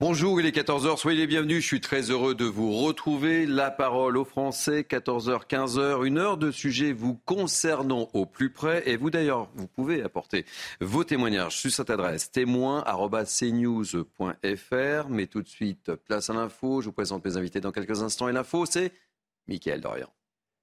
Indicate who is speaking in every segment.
Speaker 1: Bonjour, il est 14h, soyez les bienvenus. Je suis très heureux de vous retrouver. La parole aux Français, 14h, 15h, une heure de sujets vous concernant au plus près. Et vous d'ailleurs, vous pouvez apporter vos témoignages sur cette adresse témoin.cnews.fr. Mais tout de suite, place à l'info. Je vous présente mes invités dans quelques instants. Et l'info, c'est Mickaël Dorian.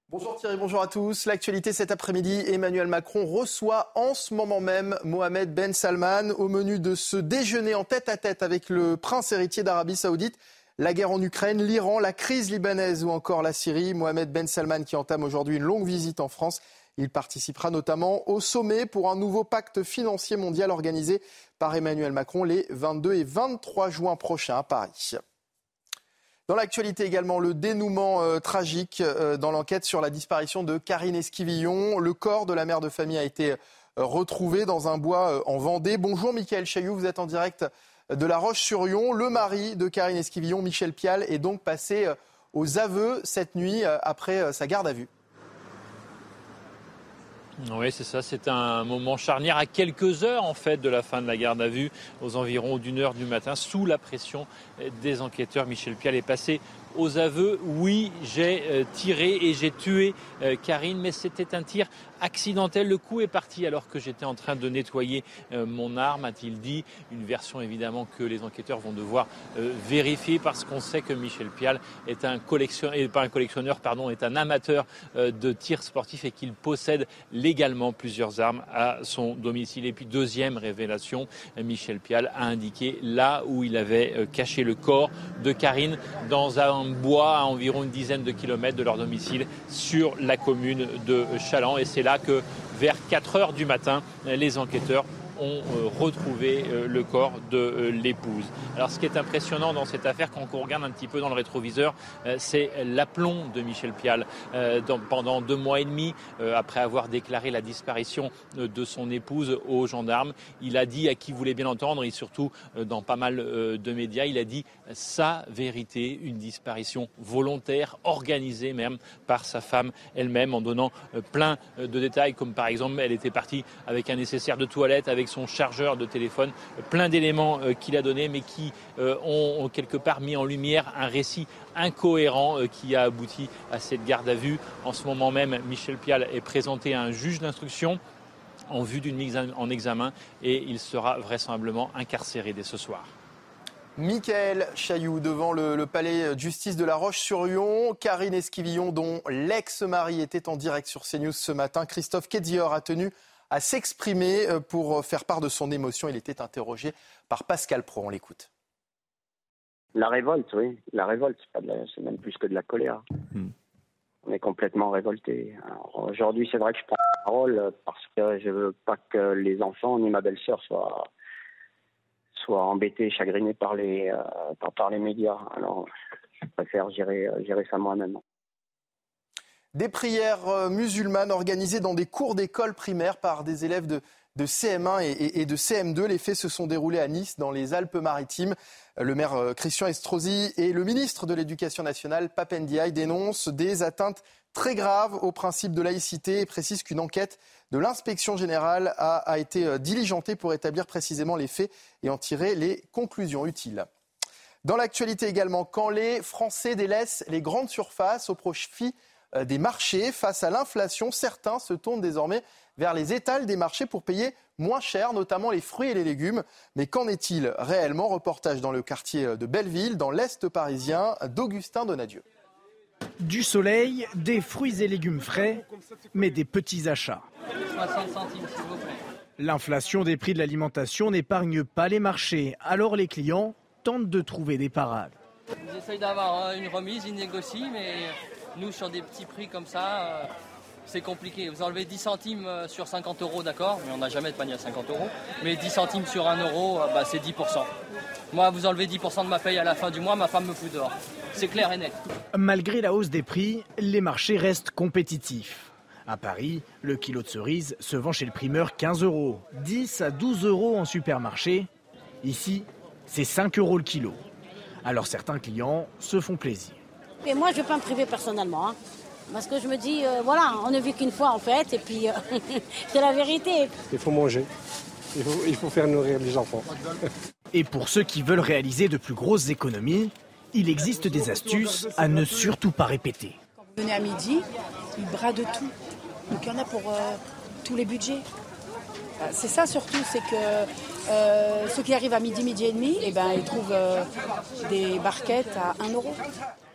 Speaker 2: Bonjour Thierry, bonjour à tous. L'actualité cet après-midi, Emmanuel Macron reçoit en ce moment même Mohamed Ben Salman au menu de ce déjeuner en tête à tête avec le prince héritier d'Arabie Saoudite. La guerre en Ukraine, l'Iran, la crise libanaise ou encore la Syrie. Mohamed Ben Salman qui entame aujourd'hui une longue visite en France. Il participera notamment au sommet pour un nouveau pacte financier mondial organisé par Emmanuel Macron les 22 et 23 juin prochains à Paris. Dans l'actualité également, le dénouement euh, tragique euh, dans l'enquête sur la disparition de Karine Esquivillon. Le corps de la mère de famille a été euh, retrouvé dans un bois en Vendée. Bonjour Michael Chailloux, vous êtes en direct de La Roche-sur-Yon. Le mari de Karine Esquivillon, Michel Pial, est donc passé aux aveux cette nuit après sa garde à vue.
Speaker 3: Oui, c'est ça. C'est un moment charnière à quelques heures en fait de la fin de la garde à vue, aux environs d'une heure du matin, sous la pression des enquêteurs. Michel Pial est passé aux aveux. Oui, j'ai euh, tiré et j'ai tué euh, Karine, mais c'était un tir accidentel. Le coup est parti alors que j'étais en train de nettoyer euh, mon arme, a-t-il dit. Une version évidemment que les enquêteurs vont devoir vérifier parce qu'on sait que Michel Pial est un collectionneur, pas un collectionneur, pardon, est un amateur de tir sportif et qu'il possède légalement plusieurs armes à son domicile. Et puis deuxième révélation, Michel Pial a indiqué là où il avait caché le corps de Karine dans un bois à environ une dizaine de kilomètres de leur domicile sur la commune de Chaland. Et c'est là que vers 4 heures du matin, les enquêteurs ont euh, retrouvé euh, le corps de euh, l'épouse. Alors ce qui est impressionnant dans cette affaire, quand on regarde un petit peu dans le rétroviseur, c'est l'aplomb de Michel Pial. pendant deux mois et demi, après avoir déclaré la disparition de son épouse aux gendarmes, il a dit à qui voulait bien entendre, et surtout dans pas mal de médias, il a dit sa vérité, une disparition volontaire, organisée même par sa femme elle-même, en donnant plein de détails, comme par exemple, elle était partie avec un nécessaire de toilette, avec son chargeur de téléphone, plein d'éléments euh, qu'il a donnés, mais qui euh, ont quelque part mis en lumière un récit incohérent euh, qui a abouti à cette garde à vue. En ce moment même, Michel Pial est présenté à un juge d'instruction en vue d'une mise en examen et il sera vraisemblablement incarcéré dès ce soir.
Speaker 2: Michael Chailloux devant le, palais de justice de La Roche-sur-Yon. Karine Esquivillon, dont l'ex-mari était en direct sur CNews ce matin. Christophe Kédior a tenu à s'exprimer euh, pour faire part de son émotion. Il était interrogé par Pascal Pro. On l'écoute.
Speaker 4: La révolte, oui. La révolte, c'est même plus que de la colère. Hmm. On est complètement révolté. Aujourd'hui, c'est vrai que je prends la parole parce que je veux pas que les enfants ni ma belle-sœur soient, soient embêtés, chagrinés par les, euh, par, les médias. Alors, je préfère gérer, euh, gérer ça moi-même.
Speaker 2: Des prières euh, musulmanes organisées dans des cours d'école primaire par des élèves de, CM1 et, de CM2. Les faits se sont déroulés à Nice, dans les Alpes-Maritimes. Le maire euh, Christian Estrosi et le ministre de l'Éducation nationale, Papendiaï, dénoncent des atteintes très graves au principe de laïcité et précisent qu'une enquête de l'inspection générale a, été euh, diligentée pour établir précisément les faits et en tirer les conclusions utiles. Dans l'actualité également, quand les Français délaissent les grandes surfaces au profit des marchés. Face à l'inflation, certains se tournent désormais vers les étals des marchés pour payer moins cher, notamment les fruits et les légumes. Mais qu'en est-il réellement? Reportage dans le quartier de Belleville, dans l'Est parisien, d'Augustin Donadieu.
Speaker 5: Du soleil, des fruits et légumes frais, mais des petits achats. L'inflation des prix de l'alimentation n'épargne pas les marchés, alors les clients tentent de trouver des parades.
Speaker 6: Ils essayent d'avoir une remise, ils négocient, mais nous, sur des petits prix comme ça, euh, c'est compliqué. Vous enlevez 10 centimes euh, sur 50 euros, d'accord, mais on n'a jamais de panier à 50 euros. Mais 10 centimes sur 1 euro, euh, bah, c'est 10%. Moi, vous enlevez 10% de ma paye à la fin du mois, ma femme me fout dehors. C'est clair et net.
Speaker 5: Malgré la hausse des prix, les marchés restent compétitifs. À Paris, le kilo de cerises se vend chez le primeur 15 euros, 10 à 12 euros en supermarché. Ici, c'est 5 euros le kilo. Alors certains clients se font plaisir.
Speaker 7: Et moi, je ne vais pas me priver personnellement. Hein. Parce que je me dis, euh, voilà, on ne vit qu'une fois en fait, et puis euh, c'est la vérité.
Speaker 8: Il faut manger. Il faut, il faut faire nourrir les enfants.
Speaker 5: Et pour ceux qui veulent réaliser de plus grosses économies, il existe des astuces à ne surtout pas répéter.
Speaker 9: Quand vous venez à midi, ils bradent tout. Donc il y en a pour euh, tous les budgets. C'est ça surtout, c'est que ceux qui arrivent à midi, midi et demi, eh ben, ils trouvent des barquettes à 1 euro.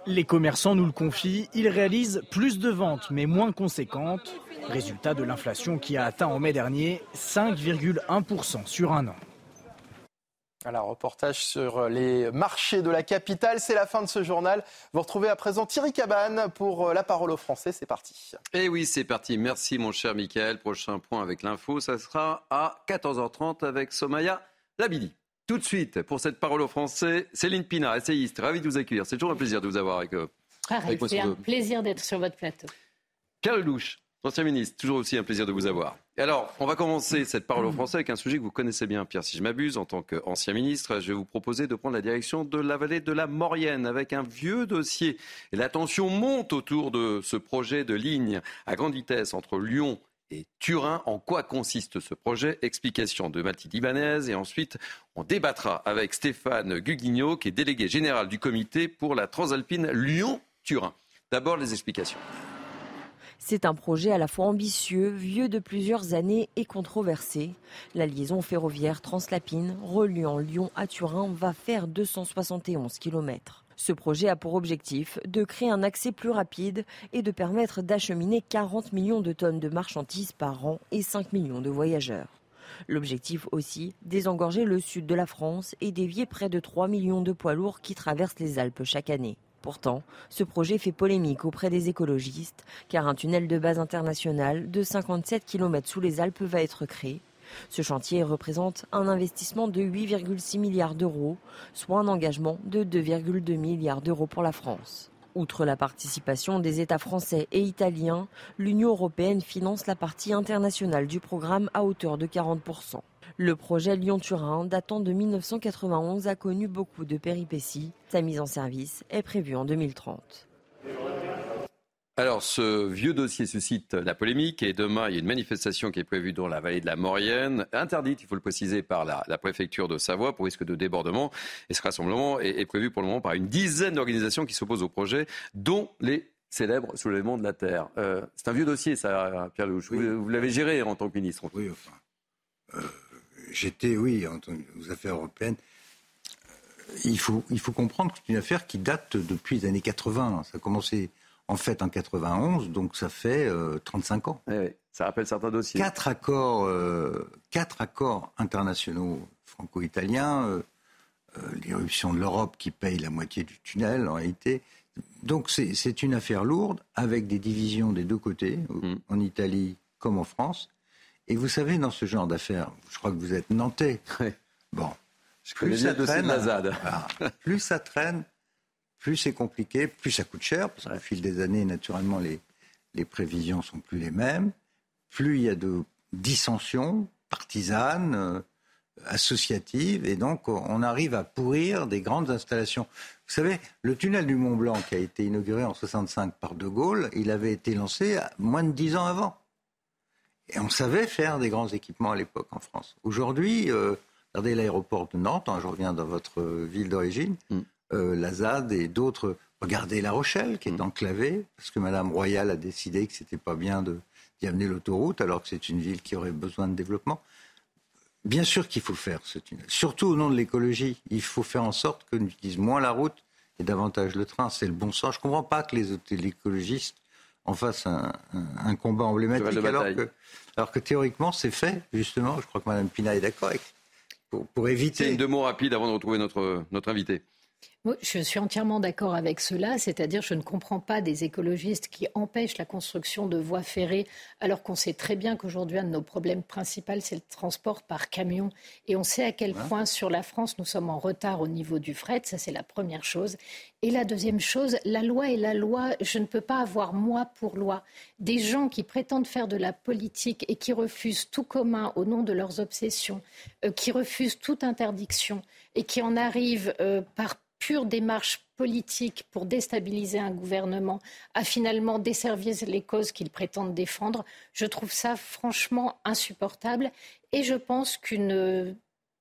Speaker 5: Les commerçants nous le confient, ils réalisent plus de ventes mais moins conséquentes. Résultat de l'inflation qui a atteint en mai dernier 5,1% sur un an.
Speaker 2: Alors, reportage sur les marchés de la capitale. C'est la fin de ce journal. Vous retrouvez à présent Thierry Cabane pour la parole aux Français. C'est parti.
Speaker 1: Et eh oui, c'est parti. Merci, mon cher Michael. Prochain point avec l'info, ça sera à 14h30 avec Somaya Labidi. Tout de suite, pour cette parole aux Français, Céline Pina, essayiste, ravi de vous accueillir. C'est toujours un plaisir de vous avoir avec, euh,
Speaker 10: avec C'est un plaisir d'être sur votre plateau.
Speaker 1: Carl Louche, ancien ministre, toujours aussi un plaisir de vous avoir. Et alors, on va commencer cette parole aux Français avec un sujet que vous connaissez bien, Pierre, si je m'abuse, en tant qu'ancien ministre. Je vais vous proposer de prendre la direction de la vallée de la Maurienne avec un vieux dossier. Et la tension monte autour de ce projet de ligne à grande vitesse entre Lyon et Turin. En quoi consiste ce projet? Explication de Mathilde Ibanez. Et ensuite, on débattra avec Stéphane Guguigno, qui est délégué général du comité pour la Transalpine Lyon-Turin. D'abord, les explications.
Speaker 11: C'est un projet à la fois ambitieux, vieux de plusieurs années et controversé. La liaison ferroviaire translapine reliant Lyon à Turin va faire 271 km. Ce projet a pour objectif de créer un accès plus rapide et de permettre d'acheminer 40 millions de tonnes de marchandises par an et 5 millions de voyageurs. L'objectif aussi, désengorger le sud de la France et dévier près de 3 millions de poids lourds qui traversent les Alpes chaque année. Pourtant, ce projet fait polémique auprès des écologistes, car un tunnel de base international de 57 km sous les Alpes va être créé, ce chantier représente un investissement de 8,6 milliards d'euros, soit un engagement de 2,2 milliards d'euros pour la France. Outre la participation des États français et italiens, l'Union européenne finance la partie internationale du programme à hauteur de 40%. Le projet Lyon-Turin, datant de 1991, a connu beaucoup de péripéties. Sa mise en service est prévue en 2030.
Speaker 1: Alors, ce vieux dossier suscite la polémique et demain, il y a une manifestation qui est prévue dans la vallée de la Maurienne, interdite, il faut le préciser, par la, préfecture de Savoie pour risque de débordement. Et ce rassemblement est, prévu pour le moment par une dizaine d'organisations qui s'opposent au projet, dont les célèbres soulèvements de la Terre. Euh, c'est un vieux dossier, ça, Pierre Louche. Vous, l'avez géré en tant que ministre.
Speaker 12: Oui, enfin. Euh, j'étais, oui, en tant aux affaires européennes. Euh, il faut, il faut comprendre que c'est une affaire qui date depuis les années 80. Ça a commencé en fait en 91, donc ça fait 35 euh, ans.
Speaker 1: Eh ça rappelle certains dossiers.
Speaker 12: Quatre accords, euh, quatre accords internationaux franco-italiens, euh, l'irruption de l'Europe qui paye la moitié du tunnel en réalité. Donc c'est une affaire lourde avec des divisions des deux côtés, mm. en Italie comme en France. Et vous savez, dans ce genre d'affaires, je crois que vous êtes nantais. Bon,
Speaker 1: plus ça, traîne,
Speaker 12: plus ça traîne, plus c'est compliqué, plus ça coûte cher, parce qu'au fil des années, naturellement, les, les prévisions sont plus les mêmes. Plus il y a de dissensions partisanes, euh, associatives, et donc on arrive à pourrir des grandes installations. Vous savez, le tunnel du Mont Blanc qui a été inauguré en 65 par De Gaulle, il avait été lancé moins de dix ans avant. Et on savait faire des grands équipements à l'époque en France. Aujourd'hui, euh, regardez l'aéroport de Nantes, hein, je reviens dans votre ville d'origine, mm euh, la ZAD et d'autres. Regardez La Rochelle, qui est mm. enclavée, parce que Madame Royal a décidé que c'était pas bien d'y amener l'autoroute, alors que c'est une ville qui aurait besoin de développement. Bien sûr qu'il faut faire ce tunnel, surtout au nom de l'écologie. Il faut faire en sorte qu'on utilise moins la route et davantage le train. C'est le bon sens. Je ne comprends pas que les, écologistes en fassent un, combat emblématique, alors que, alors que, théoriquement c'est fait, justement. Je crois que Mme Pina est d'accord avec. Pour, pour éviter.
Speaker 1: C'est une deux mots rapides avant de retrouver notre, notre invité.
Speaker 10: Je suis entièrement d'accord avec cela, c'est-à-dire je ne comprends pas des écologistes qui empêchent la construction de voies ferrées alors qu'on sait très bien qu'aujourd'hui un de nos problèmes principaux c'est le transport par camion. Et on sait à quel point sur la France nous sommes en retard au niveau du fret, ça c'est la première chose. Et la deuxième chose, la loi est la loi, je ne peux pas avoir moi pour loi. Des gens qui prétendent faire de la politique et qui refusent tout commun au nom de leurs obsessions, euh, qui refusent toute interdiction et qui en arrivent euh, par pure démarche politique pour déstabiliser un gouvernement à finalement desservir les causes qu'ils prétendent défendre, je trouve ça franchement insupportable et je pense qu'une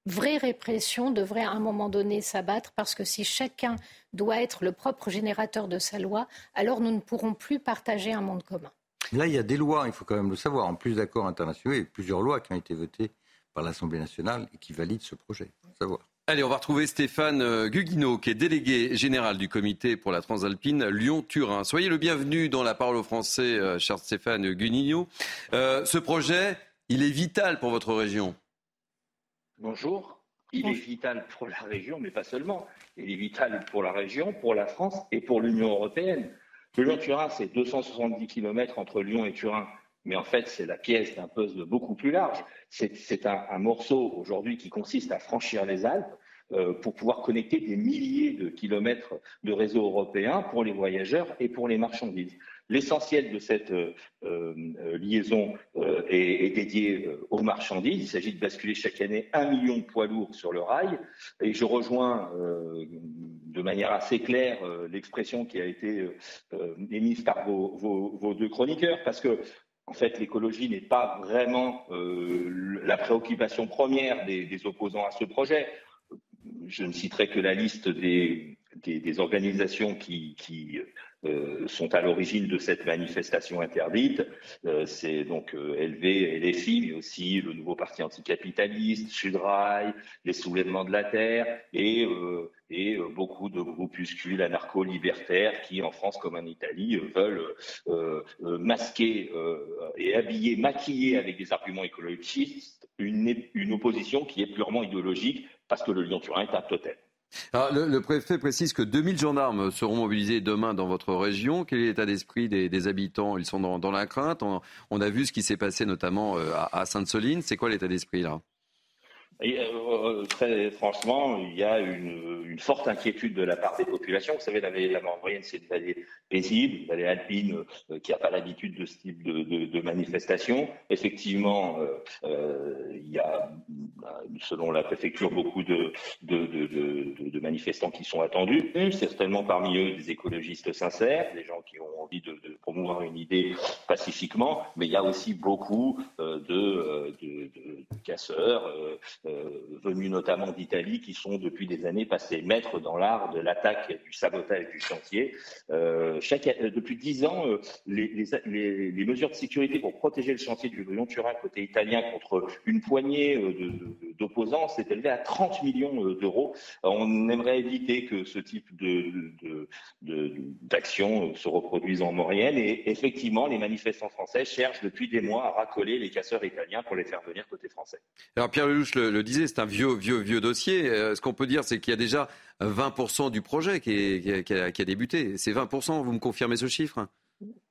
Speaker 10: vraie répression devrait à un moment donné s'abattre parce que si chacun doit être le propre générateur de sa loi, alors nous ne pourrons plus partager un monde commun.
Speaker 12: Là, il y a des lois, il faut quand même le savoir, en plus d'accords internationaux, il y a plusieurs lois qui ont été votées par l'Assemblée nationale et qui valident ce projet. savoir.
Speaker 1: Allez, on va retrouver Stéphane euh, Guguino, qui est délégué général du comité pour la Transalpine Lyon-Turin. Soyez le bienvenu dans la parole aux Français, euh, cher Stéphane Guguino. Euh, ce projet, il est vital pour votre région.
Speaker 13: Bonjour. Il est vital pour la région, mais pas seulement. Il est vital pour la région, pour la France et pour l'Union européenne. Le Lyon-Turin, c'est 270 km entre Lyon et Turin mais en fait, c'est la pièce d'un puzzle beaucoup plus large. C'est un, morceau aujourd'hui qui consiste à franchir les Alpes pour pouvoir connecter des milliers de kilomètres de réseau européen pour les voyageurs et pour les marchandises. L'essentiel de cette euh, euh, liaison est, dédié aux marchandises. Il s'agit de basculer chaque année un million de poids lourds sur le rail. Et je rejoins de manière assez claire l'expression qui a été émise par vos, deux chroniqueurs, parce que en fait, l'écologie n'est pas vraiment euh, la préoccupation première des, opposants à ce projet. Je ne citerai que la liste des, organisations qui, euh, sont à l'origine de cette manifestation interdite. Euh, c'est donc LV et LFI, mais aussi le nouveau parti anticapitaliste, Sudrail, les soulèvements de la Terre et et euh, beaucoup de groupuscules anarcho-libertaires qui, en France comme en Italie, euh, veulent euh, masquer et habiller, maquiller avec des arguments écologistes une, opposition qui est purement idéologique parce que le Lyon-Turin est un totem.
Speaker 1: le, préfet précise que 2000 gendarmes seront mobilisés demain dans votre région. Quel est l'état d'esprit des, habitants? Ils sont dans, la crainte. On, a vu ce qui s'est passé notamment à Sainte-Soline. C'est quoi l'état d'esprit là?
Speaker 13: Et, euh, très franchement, il y a une, une, forte inquiétude de la part des populations. Vous savez, la vallée de la c'est une vallée paisible, une vallée alpine euh, qui n'a pas l'habitude de ce type de, de, de manifestation. Effectivement, euh, il y a, selon la préfecture, beaucoup de, de, manifestants qui sont attendus. Certainement parmi eux des écologistes sincères, des gens qui ont envie de, promouvoir une idée pacifiquement, mais il y a aussi beaucoup de, casseurs venus notamment d'Italie qui sont depuis des années passés maîtres dans l'art de l'attaque du sabotage du chantier. chaque, depuis dix ans, les, mesures de sécurité pour protéger le chantier du Lyon-Turin côté italien contre une poignée d'opposants s'est élevé à 30 millions d'euros. On aimerait éviter que ce type d'action se reproduise en Maurienne et effectivement, les manifestants français cherchent depuis des mois à racoler les casseurs italiens pour les faire venir côté français.
Speaker 1: Alors Pierre Lelouch le, le disait, c'est un vieux, vieux, vieux dossier. Euh, ce qu'on peut dire, c'est qu'il y a déjà 20% du projet qui, a, débuté. C'est 20%, vous me confirmez ce chiffre?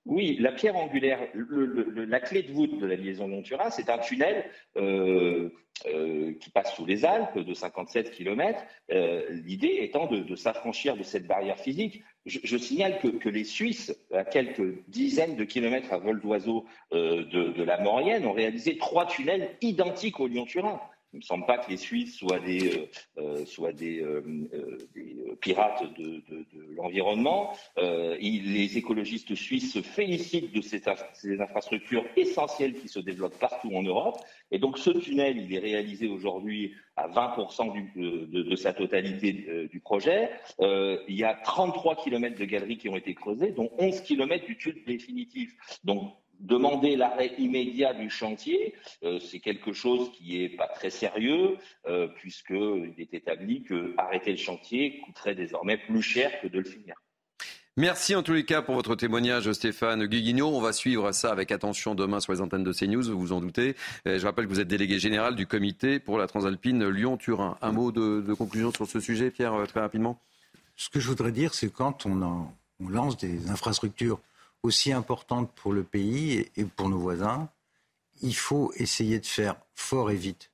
Speaker 13: Oui, la pierre angulaire, la clé de voûte de la liaison Lyon-Turin, c'est un tunnel euh, euh, qui passe sous les Alpes de 57 km. Euh, l'idée étant de, s'affranchir de cette barrière physique. Je, signale que, les Suisses, à quelques dizaines de kilomètres à vol d'oiseau de, la Maurienne, ont réalisé trois tunnels identiques au Lyon-Turin. Il ne me semble pas que les Suisses soient des, euh, euh, euh, pirates de, l'environnement. les écologistes suisses se félicitent de ces, infrastructures essentielles qui se développent partout en Europe. Et donc ce tunnel, il est réalisé aujourd'hui à 20% du, de, de, sa totalité du projet. il y a 33 km de galeries qui ont été creusées, dont 11 km du tube définitif. Donc Demander l'arrêt immédiat du chantier, euh, c'est quelque chose qui est pas très sérieux, euh, puisqu'il est établi que arrêter le chantier coûterait désormais plus cher que de le finir.
Speaker 1: Merci en tous les cas pour votre témoignage, Stéphane Guiguignot. On va suivre ça avec attention demain sur les antennes de CNews, vous vous en doutez. Je rappelle que vous êtes délégué général du comité pour la Transalpine Lyon-Turin. Un mot de, conclusion sur ce sujet, Pierre, euh, très rapidement
Speaker 12: Ce que je voudrais dire, c'est quand on, lance des infrastructures aussi importantes pour le pays et pour nos voisins, il faut essayer de faire fort et vite,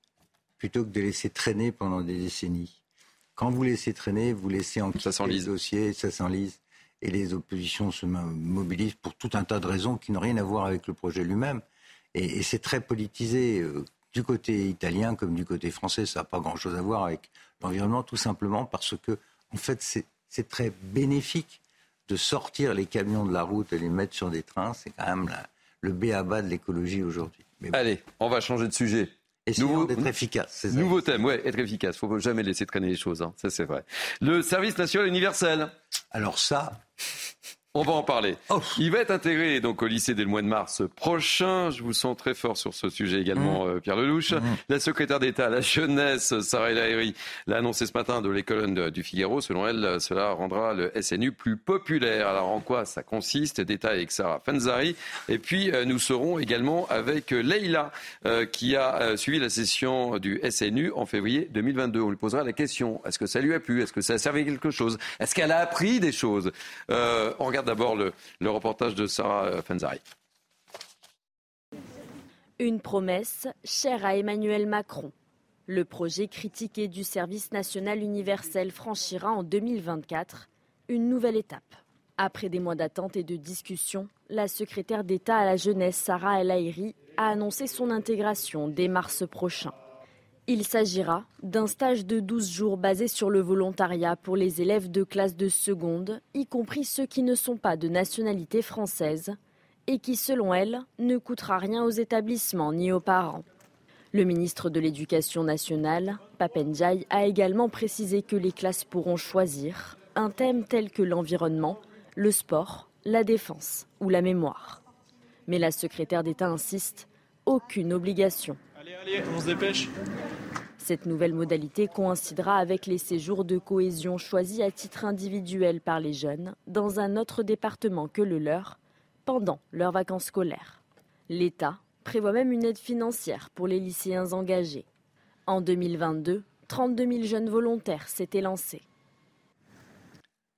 Speaker 12: plutôt que de laisser traîner pendant des décennies. Quand vous laissez traîner, vous laissez en ça le dossier, ça s'enlise, et les oppositions se mobilisent pour tout un tas de raisons qui n'ont rien à voir avec le projet lui-même. Et, c'est très politisé euh, du côté italien comme du côté français. Ça n'a pas grand-chose à voir avec l'environnement, tout simplement parce que, en fait, c'est très bénéfique de sortir les camions de la route et les mettre sur des trains. C'est quand même le B à bas de l'écologie aujourd'hui.
Speaker 1: Allez, on va changer de sujet.
Speaker 12: Essayons d'être efficace.
Speaker 1: Nouveau thème, ouais, être efficace. Il faut jamais laisser traîner les choses, hein. ça c'est vrai. Le service national universel.
Speaker 12: Alors ça,
Speaker 1: on va en parler. Oh. Il va être intégré donc au lycée dès le mois de mars prochain. Je vous sens très fort sur ce sujet également, mmh. euh, Pierre Lelouch. Mmh. La secrétaire d'État à la jeunesse, Sarah El l'a annoncé ce matin de l'école du Figaro. Selon elle, cela rendra le SNU plus populaire. Alors en quoi ça consiste? Détail avec Sarah Fanzari. Et puis euh, nous serons également avec euh, Leïla qui a suivi la session du SNU en février 2022. On lui posera la question est-ce que ça lui a plu? Est-ce que ça a servi quelque chose? Est-ce qu'elle a appris des choses? On regarde d'abord le, reportage de Sarah Fanzari.
Speaker 14: Une promesse chère à Emmanuel Macron. Le projet critiqué du service national universel franchira en 2024 une nouvelle étape. Après des mois d'attente et de discussion, la secrétaire d'État à la jeunesse Sarah El Haïry a annoncé son intégration dès mars prochain. Il s'agira d'un stage de 12 jours basé sur le volontariat pour les élèves de classe de seconde, y compris ceux qui ne sont pas de nationalité française, et qui, selon elle, ne coûtera rien aux établissements ni aux parents. Le ministre de l'Éducation nationale, Papendiaï, a également précisé que les classes pourront choisir un thème tel que l'environnement, le sport, la défense ou la mémoire. Mais la secrétaire d'État insiste, aucune obligation.
Speaker 15: Allez, allez, on se dépêche.
Speaker 14: Cette nouvelle modalité coïncidera avec les séjours de cohésion choisis à titre individuel par les jeunes dans un autre département que le leur pendant leurs vacances scolaires. L'État prévoit même une aide financière pour les lycéens engagés. En 2022, 32 000 jeunes volontaires s'étaient lancés.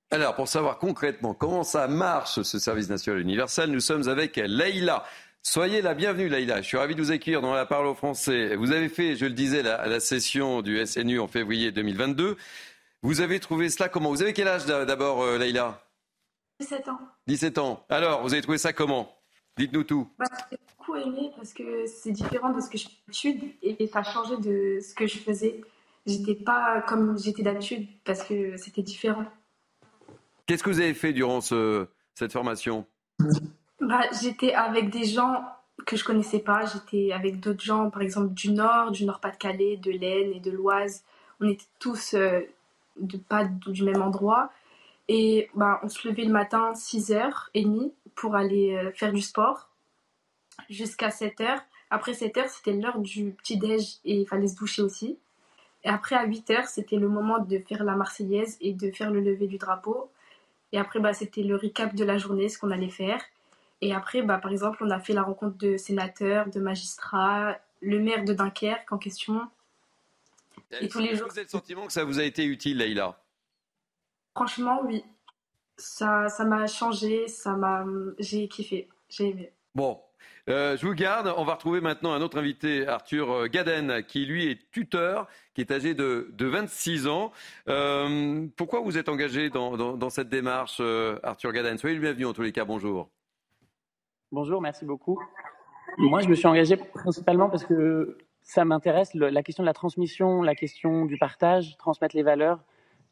Speaker 1: Alors, pour savoir concrètement comment ça marche, ce service national universel, nous sommes avec Leïla. Soyez la bienvenue, Laïla. Je suis ravi de vous accueillir dans la parole aux Français. Vous avez fait, je le disais, la, la session du SNU en février 2022. Vous avez trouvé cela comment? Vous avez quel âge d'abord, euh, Laïla?
Speaker 16: 17 ans.
Speaker 1: 17 ans. Alors, vous avez trouvé ça comment? Dites-nous tout.
Speaker 16: Bah, j'ai beaucoup aimé parce que c'est différent de ce que je fais d'habitude et ça a changé de ce que je faisais. J'étais pas comme j'étais d'habitude parce que c'était différent.
Speaker 1: Qu'est-ce que vous avez fait durant cette formation?
Speaker 16: Bah, J'étais avec des gens que je connaissais pas. J'étais avec d'autres gens, par exemple du Nord, du Nord-Pas-de-Calais, de l'Aisne et de l'Oise. On était tous euh, de, pas du même endroit. Et bah, on se levait le matin 6h30 pour aller euh, faire du sport jusqu'à 7h. Après 7h, c'était l'heure du petit-déj et il fallait se doucher aussi. Et après, à 8h, c'était le moment de faire la Marseillaise et de faire le lever du drapeau. Et après, bah, c'était le recap de la journée, ce qu'on allait faire. Et après, bah, par exemple, on a fait la rencontre de sénateurs, de magistrats, le maire de Dunkerque en question.
Speaker 1: Et tous les jours. Vous avez le sentiment que ça vous a été utile, Leïla?
Speaker 16: Franchement, oui. Ça, ça m'a changé, ça m'a, j'ai kiffé, j'ai aimé.
Speaker 1: Bon, euh, je vous garde. On va retrouver maintenant un autre invité, Arthur euh, Gaden, qui lui est tuteur, qui est âgé de, de 26 ans. Euh, pourquoi vous êtes engagé dans, dans, dans cette démarche, Arthur Gaden? Soyez le bienvenu en tous les cas. Bonjour.
Speaker 17: Bonjour, merci beaucoup. Moi, je me suis engagé principalement parce que ça m'intéresse, la question de la transmission, la question du partage, transmettre les valeurs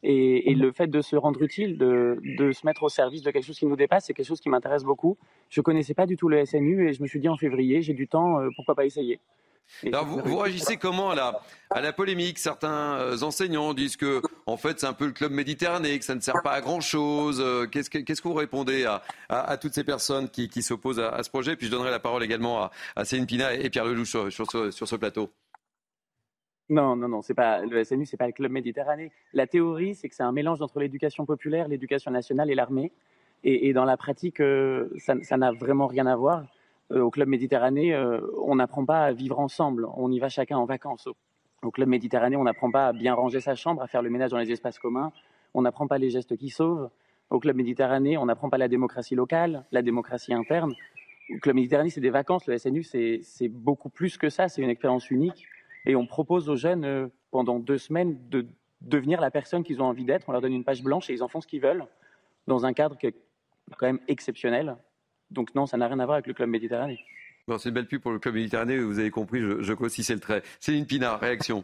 Speaker 17: et, le fait de se rendre utile, de, de, se mettre au service de quelque chose qui nous dépasse, c'est quelque chose qui m'intéresse beaucoup. Je connaissais pas du tout le SNU et je me suis dit en février, j'ai du temps, euh, pourquoi pas essayer
Speaker 1: alors vous, vous, réagissez comment à la, à la polémique Certains euh, enseignants disent que en fait c'est un peu le club méditerranéen, que ça ne sert pas à grand chose. Euh, qu'est-ce que, qu'est-ce que vous répondez à, à, toutes ces personnes qui, qui s'opposent à, ce projet? Puis je donnerai la parole également à, à Céline Pina et Pierre Lelouch sur, sur, sur, ce plateau.
Speaker 17: Non, non, non, c'est pas le SNU, c'est pas le club méditerranéen. La théorie, c'est que c'est un mélange entre l'éducation populaire, l'éducation nationale et l'armée. Et, et, dans la pratique, euh, ça n'a vraiment rien à voir. Euh, au Club Méditerranée, euh, on n'apprend pas à vivre ensemble. On y va chacun en vacances. Au Club Méditerranée, on n'apprend pas à bien ranger sa chambre, à faire le ménage dans les espaces communs. on n'apprend pas les gestes qui sauvent. Au Club Méditerranée, on n'apprend pas la démocratie locale, la démocratie interne. Au Club Méditerranée, c'est des vacances. Le SNU, c'est beaucoup plus que ça. C'est une expérience unique. Et on propose aux jeunes, euh, pendant deux semaines, de devenir la personne qu'ils ont envie d'être. On leur donne une page blanche et ils en font ce qu'ils veulent, dans un cadre qui quand même exceptionnel. Donc non, ça n'a rien à voir avec le Club Méditerranée.
Speaker 1: Bon, c'est une belle pub pour le Club Méditerranée, vous avez compris, je, je c'est le trait. Céline Pinard, réaction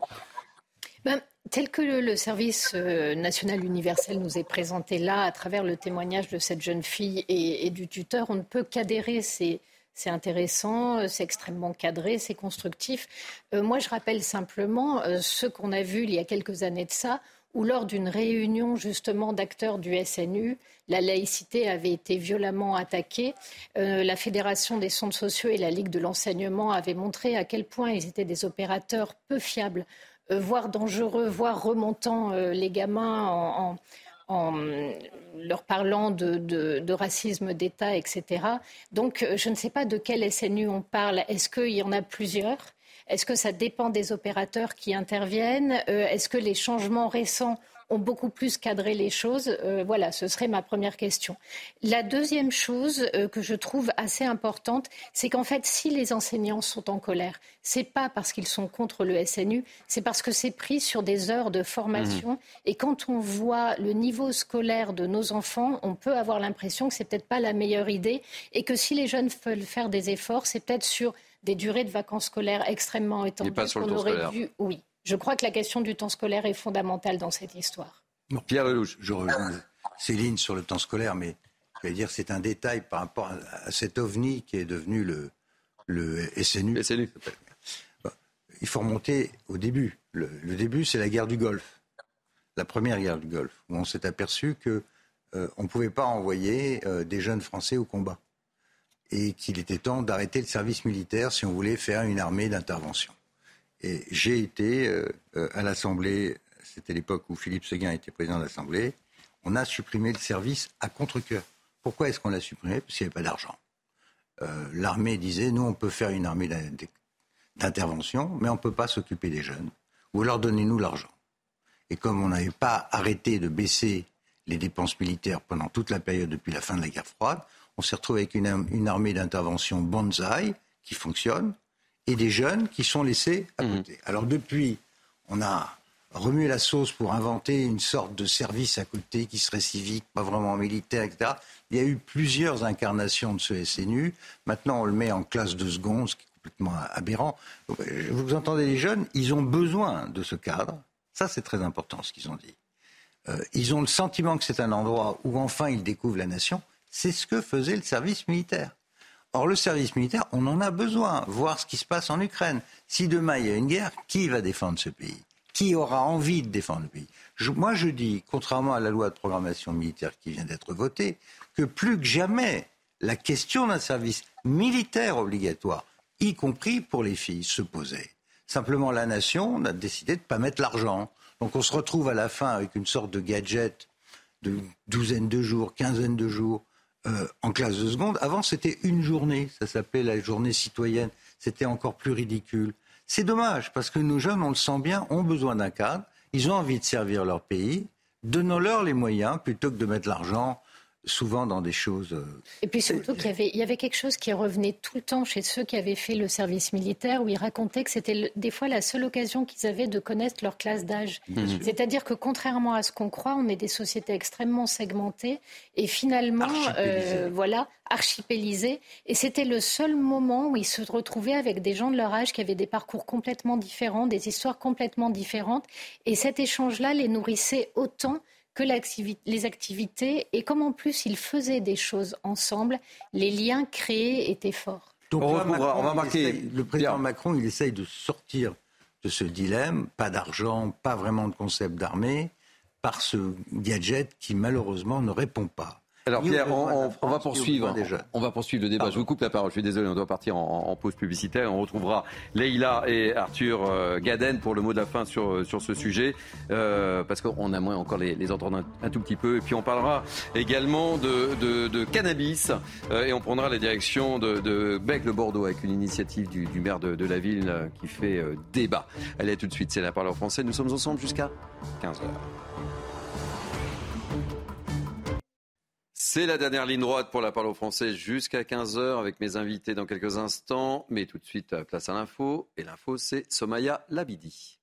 Speaker 10: ben, tel que le, service euh, national universel nous est présenté là, à travers le témoignage de cette jeune fille et, du tuteur, on ne peut qu'adhérer. C'est, intéressant, c'est extrêmement cadré, c'est constructif. Euh, moi, je rappelle simplement euh, ce qu'on a vu il y a quelques années de ça, où lors d'une réunion justement d'acteurs du SNU, la laïcité avait été violemment attaquée. la Fédération des centres sociaux et la Ligue de l'enseignement avaient montré à quel point ils étaient des opérateurs peu fiables euh, voire dangereux, voire remontant euh, les gamins en, leur parlant de, racisme d'État, etc. Donc, euh, je ne sais pas de quel SNU on parle. Est-ce qu'il y en a plusieurs? Est-ce que ça dépend des opérateurs qui interviennent? Est-ce que les changements récents ont beaucoup plus cadré les choses? Euh, Voilà, ce serait ma première question. La deuxième chose euh, que je trouve assez importante, c'est qu'en fait, si les enseignants sont en colère, c'est pas parce qu'ils sont contre le SNU, c'est parce que c'est pris sur des heures de formation. Mmh. Et quand on voit le niveau scolaire de nos enfants, on peut avoir l'impression que c'est peut-être pas la meilleure idée et que si les jeunes veulent faire des efforts, c'est peut-être sur des durées de vacances scolaires extrêmement étendues
Speaker 1: qu'on aurait
Speaker 10: dû, oui, je crois que la question du temps scolaire est fondamentale dans cette histoire.
Speaker 1: Pierre Lelouch.
Speaker 12: Je rejoins Céline sur le temps scolaire, mais je vais dire c'est un détail par rapport à, cet ovni qui est devenu le, le SNU. Il faut remonter au début. Le, début, c'est la guerre du Golfe, la première guerre du Golfe, où on s'est aperçu que euh, on ne pouvait pas envoyer euh, des jeunes Français au combat et qu'il était temps d'arrêter le service militaire si on voulait faire une armée d'intervention. Et j'ai été euh, euh, à l'Assemblée, c'était l'époque où Philippe Seguin était président de l'Assemblée, on a supprimé le service à contre-coeur. Pourquoi est-ce qu'on l'a supprimé? Parce qu'il n'y avait pas d'argent. Euh, l'armée disait, nous, on peut faire une armée d'intervention, mais on ne peut pas s'occuper des jeunes. Ou alors donnez-nous l'argent. Et comme on n'avait pas arrêté de baisser les dépenses militaires pendant toute la période depuis la fin de la guerre froide, on s'est retrouvé avec une, une armée d'intervention bonsaï qui fonctionne, et des jeunes qui sont laissés à mmh. côté. Alors depuis, on a remué la sauce pour inventer une sorte de service à côté qui serait civique, pas vraiment militaire, etc. Il y a eu plusieurs incarnations de ce SNU. Maintenant, on le met en classe de seconde, ce qui est complètement aberrant. Vous entendez les jeunes, ils ont besoin de ce cadre. Ça, c'est très important ce qu'ils ont dit. Euh, ils ont le sentiment que c'est un endroit où enfin ils découvrent la nation. C'est ce que faisait le service militaire. Or, le service militaire, on en a besoin, voir ce qui se passe en Ukraine. Si demain il y a une guerre, qui va défendre ce pays? Qui aura envie de défendre le pays? Moi, je dis, contrairement à la loi de programmation militaire qui vient d'être votée, que plus que jamais, la question d'un service militaire obligatoire, y compris pour les filles, se posait. Simplement, la nation, on a décidé de ne pas mettre l'argent. Donc, on se retrouve à la fin avec une sorte de gadget de douzaine de jours, quinzaine de jours, euh, en classe de seconde. Avant, c'était une journée. Ça s'appelait la journée citoyenne. C'était encore plus ridicule. C'est dommage parce que nos jeunes, on le sent bien, ont besoin d'un cadre. Ils ont envie de servir leur pays. Donnons-leur les moyens plutôt que de mettre l'argent souvent dans des choses. Euh,
Speaker 10: et puis surtout qu'il y avait, il y avait quelque chose qui revenait tout le temps chez ceux qui avaient fait le service militaire, où ils racontaient que c'était des fois la seule occasion qu'ils avaient de connaître leur classe d'âge. C'est-à-dire que contrairement à ce qu'on croit, on est des sociétés extrêmement segmentées et finalement, euh, voilà, archipélisées. Et c'était le seul moment où ils se retrouvaient avec des gens de leur âge qui avaient des parcours complètement différents, des histoires complètement différentes. Et cet échange-là les nourrissait autant que les activités et comme en plus ils faisaient des choses ensemble, les liens créés étaient forts.
Speaker 12: Donc on, va marquer. le président Macron, il essaye de sortir de ce dilemme, pas d'argent, pas vraiment de concept d'armée, par ce gadget qui malheureusement ne répond pas.
Speaker 1: Alors Pierre, on, va poursuivre. On va poursuivre le débat. Je vous coupe la parole. Je suis désolé, on doit partir en, pause publicitaire. On retrouvera Leïla et Arthur euh, Gaden pour le mot de la fin sur, euh, sur ce sujet, euh, parce qu'on a moins encore les, les entendre un, tout petit peu. Et puis on parlera également de, cannabis et on prendra la direction de, de Bec-le-Bordeaux avec une initiative du, maire de, la ville qui fait débat. Allez, tout de suite, c'est la parole en français. Nous sommes ensemble jusqu'à 15h. C'est la dernière ligne droite pour la parole au français jusqu'à 15h avec mes invités dans quelques instants. Mais tout de suite, place à l'info. Et l'info, c'est Somaya Labidi.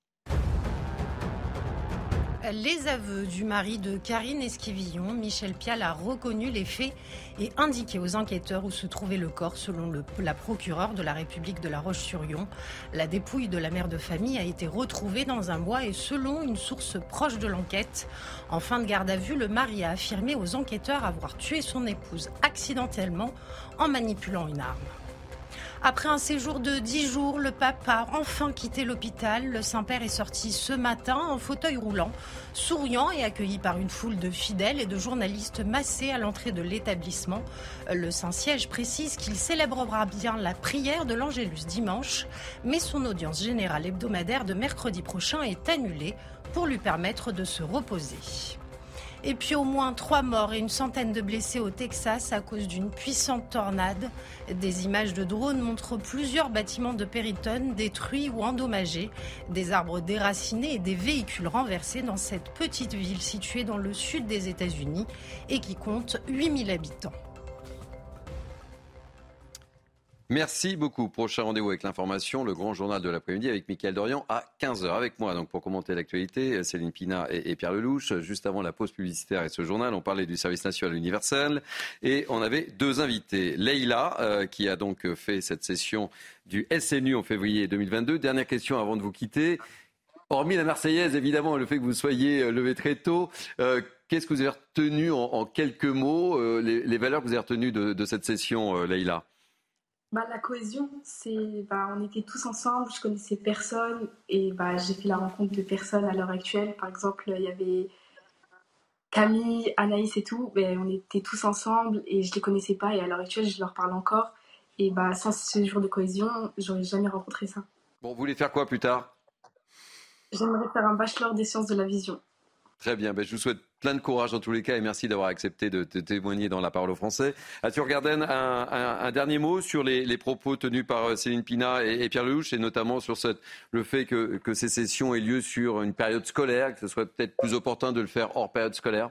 Speaker 15: Les aveux du mari de Karine Esquivillon, Michel Pial a reconnu les faits et indiqué aux enquêteurs où se trouvait le corps selon la procureure de la République de La Roche-sur-Yon. La dépouille de la mère de famille a été retrouvée dans un bois et selon une source proche de l'enquête, en fin de garde à vue, le mari a affirmé aux enquêteurs avoir tué son épouse accidentellement en manipulant une arme. Après un séjour de dix jours, le pape a enfin quitté l'hôpital. Le Saint-Père est sorti ce matin en fauteuil roulant, souriant et accueilli par une foule de fidèles et de journalistes massés à l'entrée de l'établissement. Le Saint-Siège précise qu'il célébrera bien la prière de l'Angélus dimanche, mais son audience générale hebdomadaire de mercredi prochain est annulée pour lui permettre de se reposer. Et puis au moins trois morts et une centaine de blessés au Texas à cause d'une puissante tornade. Des images de drones montrent plusieurs bâtiments de Périton détruits ou endommagés, des arbres déracinés et des véhicules renversés dans cette petite ville située dans le sud des États-Unis et qui compte 8000 habitants.
Speaker 1: Merci beaucoup. Prochain rendez-vous avec l'information, le grand journal de l'après-midi avec Mickaël Dorian à 15h. Avec moi, donc, pour commenter l'actualité, Céline Pina et, Pierre Lelouch. Juste avant la pause publicitaire et ce journal, on parlait du service national universel et on avait deux invités. Leïla, euh, qui a donc fait cette session du SNU en février 2022. Dernière question avant de vous quitter. Hormis la Marseillaise, évidemment, le fait que vous soyez euh, levé très tôt, euh, qu'est-ce que vous avez retenu en, quelques mots, les, valeurs que vous avez retenues de, de cette session, Leïla?
Speaker 16: Bah, la cohésion, c'est bah, on était tous ensemble, je connaissais personne et bah, j'ai fait la rencontre de personnes à l'heure actuelle. Par exemple, il y avait Camille, Anaïs et tout, on était tous ensemble et je les connaissais pas et à l'heure actuelle, je leur parle encore. Et bah, sans ce jour de cohésion, j'aurais jamais rencontré ça.
Speaker 1: Bon, vous voulez faire quoi plus tard?
Speaker 16: J'aimerais faire un bachelor des sciences de la vision.
Speaker 1: Très bien. Ben, je vous souhaite plein de courage dans tous les cas et merci d'avoir accepté de, témoigner dans la parole au français. Arthur Garden, un, dernier mot sur les, propos tenus par euh, Céline Pina et, Pierre Lelouch et notamment sur le fait que, ces sessions aient lieu sur une période scolaire, que ce soit peut-être plus opportun de le faire hors période scolaire?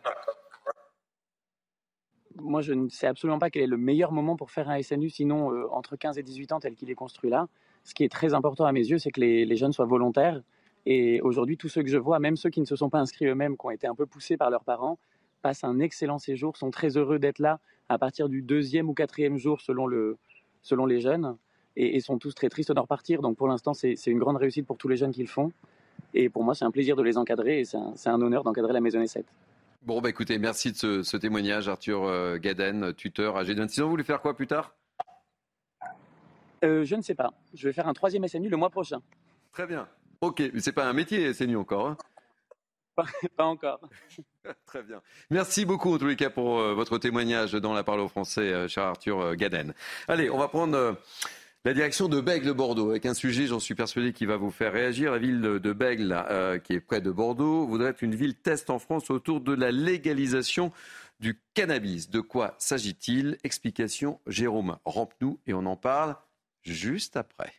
Speaker 17: Moi, je ne sais absolument pas quel est le meilleur moment pour faire un SNU, sinon euh, entre 15 et 18 ans, tel qu'il est construit là. Ce qui est très important à mes yeux, c'est que les jeunes soient volontaires et aujourd'hui, tous ceux que je vois, même ceux qui ne se sont pas inscrits eux-mêmes, qui ont été un peu poussés par leurs parents, passent un excellent séjour, sont très heureux d'être là à partir du deuxième ou quatrième jour selon, le, selon les jeunes, et, sont tous très tristes d'en repartir. Donc pour l'instant, c'est une grande réussite pour tous les jeunes qui le font. Et pour moi, c'est un plaisir de les encadrer et c'est un, honneur d'encadrer la Maisonnée 7.
Speaker 1: Bon, bah écoutez, merci de ce, témoignage, Arthur euh, Gaden, tuteur âgé de 26 ans. Vous voulez faire quoi plus tard?
Speaker 17: Euh, Je ne sais pas. Je vais faire un troisième SNU le mois prochain.
Speaker 1: Très bien. Ok, mais c'est pas un métier, c'est nu encore. Hein
Speaker 17: pas, encore.
Speaker 1: Très bien. Merci beaucoup en tous les cas pour euh, votre témoignage dans la parole au français, euh, cher Arthur euh, Gaden. Allez, on va prendre la direction de Bègle-Bordeaux avec un sujet, j'en suis persuadé, qui va vous faire réagir. La ville de Bègle, qui est près de Bordeaux, voudrait être une ville test en France autour de la légalisation du cannabis. De quoi s'agit-il? Explication Jérôme Rampenou et on en parle juste après.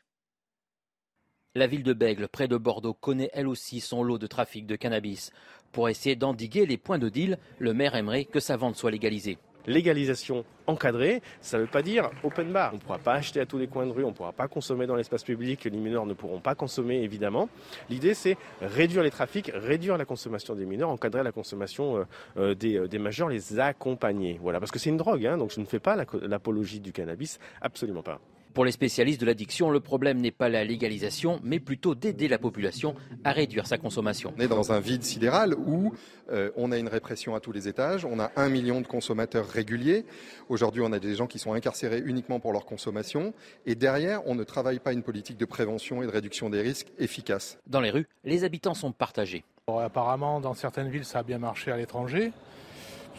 Speaker 18: La ville de Bègle, près de Bordeaux, connaît elle aussi son lot de trafic de cannabis. Pour essayer d'endiguer les points de deal, le maire aimerait que sa vente soit légalisée.
Speaker 19: Légalisation encadrée, ça ne veut pas dire open bar. On ne pourra pas acheter à tous les coins de rue, on ne pourra pas consommer dans l'espace public, les mineurs ne pourront pas consommer évidemment. L'idée c'est réduire les trafics, réduire la consommation des mineurs, encadrer la consommation euh, euh, euh, des, majeurs, les accompagner. Voilà, parce que c'est une drogue, hein, donc je ne fais pas l'apologie du cannabis, absolument pas.
Speaker 18: Pour les spécialistes de l'addiction, le problème n'est pas la légalisation, mais plutôt d'aider la population à réduire sa consommation.
Speaker 20: On est dans un vide sidéral où euh, on a une répression à tous les étages, on a un million de consommateurs réguliers. Aujourd'hui, on a des gens qui sont incarcérés uniquement pour leur consommation. Et derrière, on ne travaille pas une politique de prévention et de réduction des risques efficace.
Speaker 18: Dans les rues, les habitants sont partagés.
Speaker 21: apparemment, dans certaines villes, ça a bien marché à l'étranger.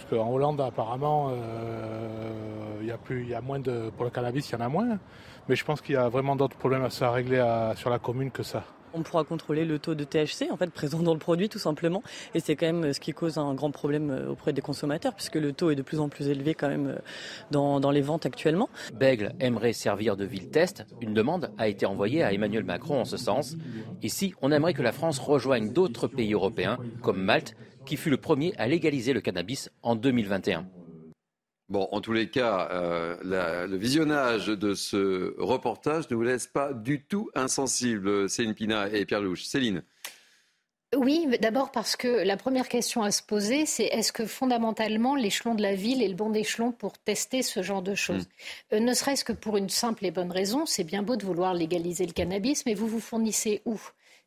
Speaker 21: Parce qu'en Hollande, apparemment, euh, il y a plus, il y a moins de, pour le cannabis, il y en a moins. Mais je pense qu'il y a vraiment d'autres problèmes à se régler sur la commune que ça.
Speaker 22: On pourra contrôler le taux de THC en fait présent dans le produit tout simplement et c'est quand même ce qui cause un grand problème euh, auprès des consommateurs puisque le taux est de plus en plus élevé quand même euh, dans, dans les ventes actuellement.
Speaker 18: Bègle aimerait servir de ville test. Une demande a été envoyée à Emmanuel Macron en ce sens. Ici, on aimerait que la France rejoigne d'autres pays européens comme Malte qui fut le premier à légaliser le cannabis en 2021.
Speaker 1: Bon, en tous les cas, euh, le visionnage de ce reportage ne vous laisse pas du tout insensible, Céline Pina et Pierre Louche. Céline.
Speaker 10: Oui, d'abord parce que la première question à se poser, c'est est-ce que fondamentalement l'échelon de la ville est le bon échelon pour tester ce genre de choses mm. euh, Ne serait-ce que pour une simple et bonne raison, c'est bien beau de vouloir légaliser le cannabis, mais vous vous fournissez où?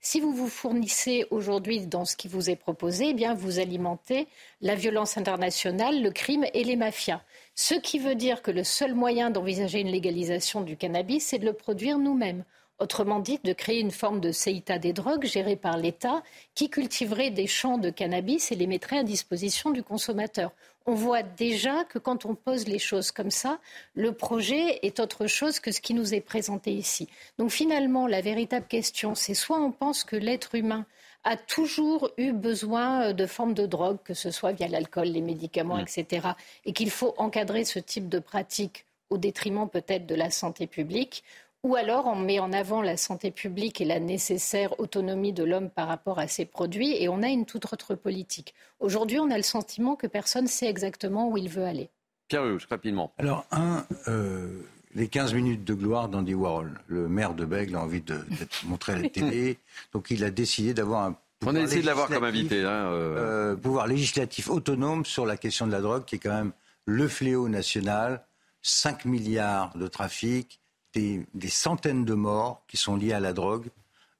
Speaker 10: Si vous vous fournissez aujourd'hui dans ce qui vous est proposé, eh vous alimentez la violence internationale, le crime et les mafias. Ce qui veut dire que le seul moyen d'envisager une légalisation du cannabis, c'est de le produire nous-mêmes. Autrement dit, de créer une forme de CEITA des drogues gérée par l'État qui cultiverait des champs de cannabis et les mettrait à disposition du consommateur. On voit déjà que quand on pose les choses comme ça, le projet est autre chose que ce qui nous est présenté ici. Donc finalement, la véritable question, c'est soit on pense que l'être humain a toujours eu besoin de formes de drogue, que ce soit via l'alcool, les médicaments, mmh. etc., et qu'il faut encadrer ce type de pratique au détriment peut-être de la santé publique, ou alors on met en avant la santé publique et la nécessaire autonomie de l'homme par rapport à ses produits et on a une toute autre politique. Aujourd'hui, on a le sentiment que personne ne sait exactement où il veut aller.
Speaker 1: Pierre Hugues, rapidement.
Speaker 12: Alors, un, euh, les 15 minutes de gloire d'Andy Warhol. Le maire de Bègle a envie d'être montré à la télé, donc il a décidé d'avoir un
Speaker 1: on a essayé de l'avoir comme invité. Hein,
Speaker 12: euh. Euh, pouvoir législatif autonome sur la question de la drogue, qui est quand même le fléau national. 5 milliards de trafic, des, centaines de morts qui sont liés à la drogue.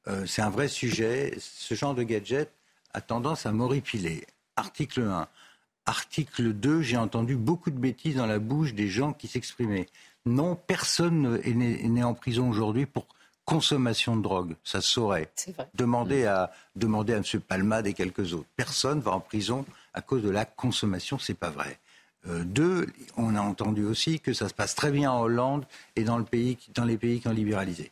Speaker 12: Euh, c'est un vrai sujet. Ce genre de gadget a tendance à m'horripiler. Article 1. Article 2, j'ai entendu beaucoup de bêtises dans la bouche des gens qui s'exprimaient. Non, personne n'est en prison aujourd'hui pour consommation de drogue. Ça se saurait. Demander à, demander à M. Palmade et quelques autres. Personne va en prison à cause de la consommation, c'est pas vrai. Euh, deux, on a entendu aussi que ça se passe très bien en Hollande et dans, le pays, dans les pays qui ont libéralisé.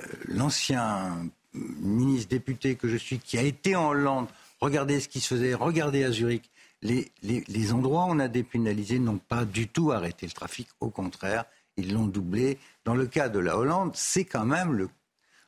Speaker 12: Euh, l'ancien ministre député que je suis, qui a été en Hollande, regardez ce qui se faisait, regardez à Zurich, les, les endroits où on a dépénalisé n'ont pas du tout arrêté le trafic, au contraire, ils l'ont doublé. Dans le cas de la Hollande, c'est quand même le,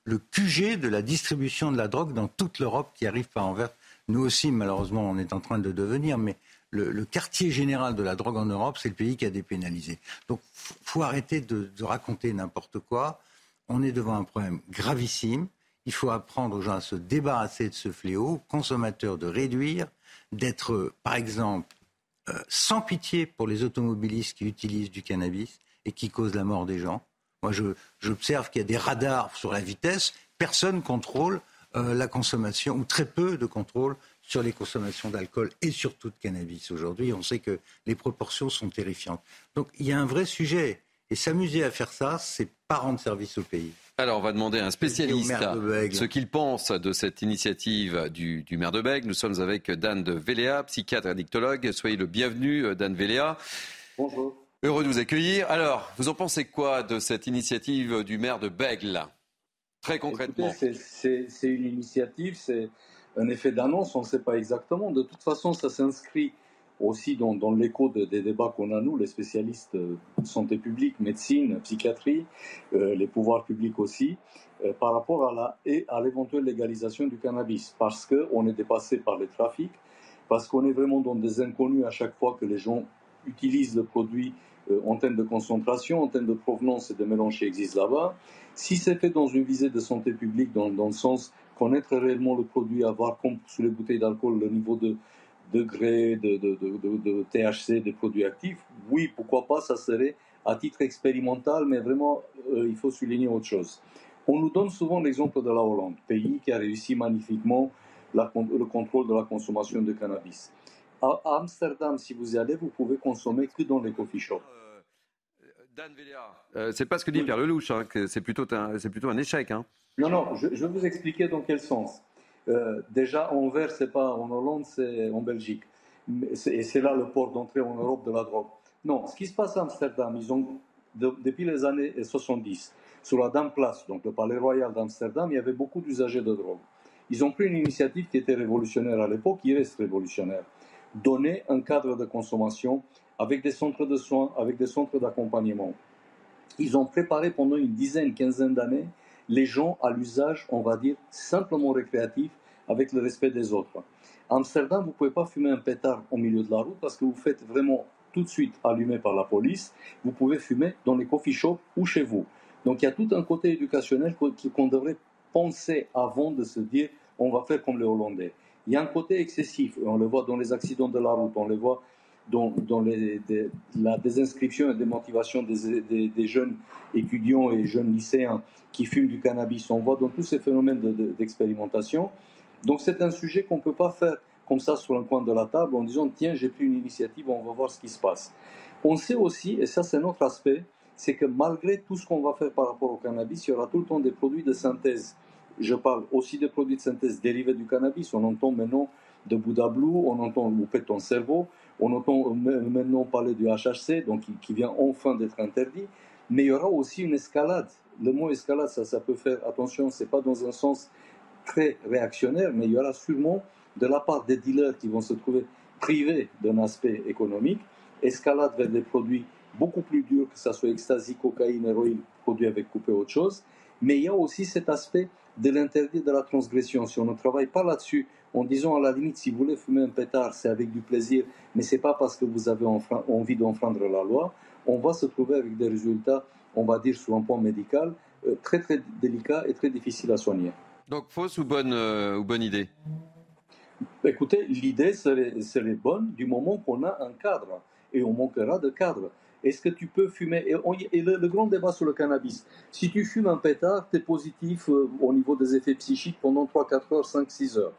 Speaker 12: le QG de la distribution de la drogue dans toute l'Europe qui arrive par envers. Nous aussi, malheureusement, on est en train de devenir, mais le, quartier général de la drogue en Europe, c'est le pays qui a dépénalisé. Donc, faut arrêter de, raconter n'importe quoi. On est devant un problème gravissime. Il faut apprendre aux gens à se débarrasser de ce fléau, consommateurs de réduire, d'être, par exemple, euh, sans pitié pour les automobilistes qui utilisent du cannabis et qui causent la mort des gens. Moi, j'observe qu'il y a des radars sur la vitesse. Personne contrôle euh, la consommation, ou très peu de contrôle sur les consommations d'alcool et surtout de cannabis. Aujourd'hui, on sait que les proportions sont terrifiantes. Donc il y a un vrai sujet. Et s'amuser à faire ça, c'est pas rendre service au pays.
Speaker 1: Alors, on va demander à un spécialiste ce qu'il pense de cette initiative du, maire de Bègue. Nous sommes avec Dan de Véléa, psychiatre et addictologue. Soyez le bienvenu, Dan Véléa.
Speaker 23: Bonjour.
Speaker 1: Heureux de vous accueillir. Alors, vous en pensez quoi de cette initiative du maire de Bègle? Très concrètement.
Speaker 23: C'est une initiative, c'est un effet d'annonce, on ne sait pas exactement. De toute façon, ça s'inscrit aussi dans, l'écho des débats qu'on a, nous, les spécialistes de santé publique, médecine, psychiatrie, euh, les pouvoirs publics aussi, euh, par rapport à la et à l'éventuelle légalisation du cannabis, parce qu'on est dépassé par les trafics, parce qu'on est vraiment dans des inconnus à chaque fois que les gens utilisent le produit euh, en termes de concentration, en termes de provenance et de mélange qui existent là-bas. Si c'est fait dans une visée de santé publique, dans le sens connaître réellement le produit, avoir comme sur les bouteilles d'alcool le niveau de degré de, de, de, THC des produits actifs, oui, pourquoi pas, ça serait à titre expérimental, mais vraiment, euh, il faut souligner autre chose. On nous donne souvent l'exemple de la Hollande, pays qui a réussi magnifiquement le contrôle de la consommation de cannabis. À Amsterdam, si vous y allez, vous pouvez consommer que dans les coffee shops.
Speaker 1: Dan euh, c'est pas ce que dit Pierre Lelouch, hein, c'est plutôt, c'est plutôt un échec. Hein.
Speaker 23: Non, non, je, vais vous expliquer dans quel sens. Euh, déjà, Anvers, c'est pas en Hollande, c'est en Belgique. Et c'est là le port d'entrée en Europe de la drogue. Non, ce qui se passe à Amsterdam, ils ont, depuis les années 70, sur la Dame Place, donc le palais royal d'Amsterdam, il y avait beaucoup d'usagers de drogue. Ils ont pris une initiative qui était révolutionnaire à l'époque, qui reste révolutionnaire. Donner un cadre de consommation avec des centres de soins, avec des centres d'accompagnement. Ils ont préparé pendant une dizaine, quinzaine d'années les gens à l'usage, on va dire, simplement récréatif, avec le respect des autres. À Amsterdam, vous ne pouvez pas fumer un pétard au milieu de la route parce que vous faites vraiment tout de suite allumé par la police. Vous pouvez fumer dans les coffee shops ou chez vous. Donc il y a tout un côté éducationnel qu'on devrait penser avant de se dire on va faire comme les Hollandais. Il y a un côté excessif, on le voit dans les accidents de la route, on le voit dans, la désinscription et démotivation des, des, jeunes étudiants et jeunes lycéens qui fument du cannabis. On voit dans tous ces phénomènes d'expérimentation. Donc c'est un sujet qu'on ne peut pas faire comme ça sur un coin de la table en disant tiens j'ai pris une initiative, on va voir ce qui se passe. On sait aussi, et ça c'est un autre aspect, c'est que malgré tout ce qu'on va faire par rapport au cannabis, il y aura tout le temps des produits de synthèse. Je parle aussi des produits de synthèse dérivés du cannabis. On entend maintenant de Bouddha Blue, on entend louper ton cerveau, on entend maintenant parler du HHC, donc qui, vient enfin d'être interdit. Mais il y aura aussi une escalade. Le mot escalade, ça, ça peut faire attention, c'est pas dans un sens très réactionnaire, mais il y aura sûrement de la part des dealers qui vont se trouver privés d'un aspect économique, escalade vers des produits beaucoup plus durs, que ce soit ecstasy, cocaïne, héroïne, produits avec coupé autre chose. Mais il y a aussi cet aspect de l'interdit de la transgression. Si on ne travaille pas là-dessus, en disant à la limite, si vous voulez fumer un pétard, c'est avec du plaisir, mais c'est pas parce que vous avez envie d'enfreindre la loi, on va se trouver avec des résultats, on va dire, sur un point médical, euh, très très délicats et très difficiles à soigner.
Speaker 1: Donc fausse ou bonne, euh, ou bonne idée?
Speaker 23: Écoutez, l'idée serait, serait bonne du moment qu'on a un cadre, et on manquera de cadre. Est-ce que tu peux fumer? Et, le, grand débat sur le cannabis, si tu fumes un pétard, tu es positif euh, au niveau des effets psychiques pendant 3, 4 heures, 5, 6 heures.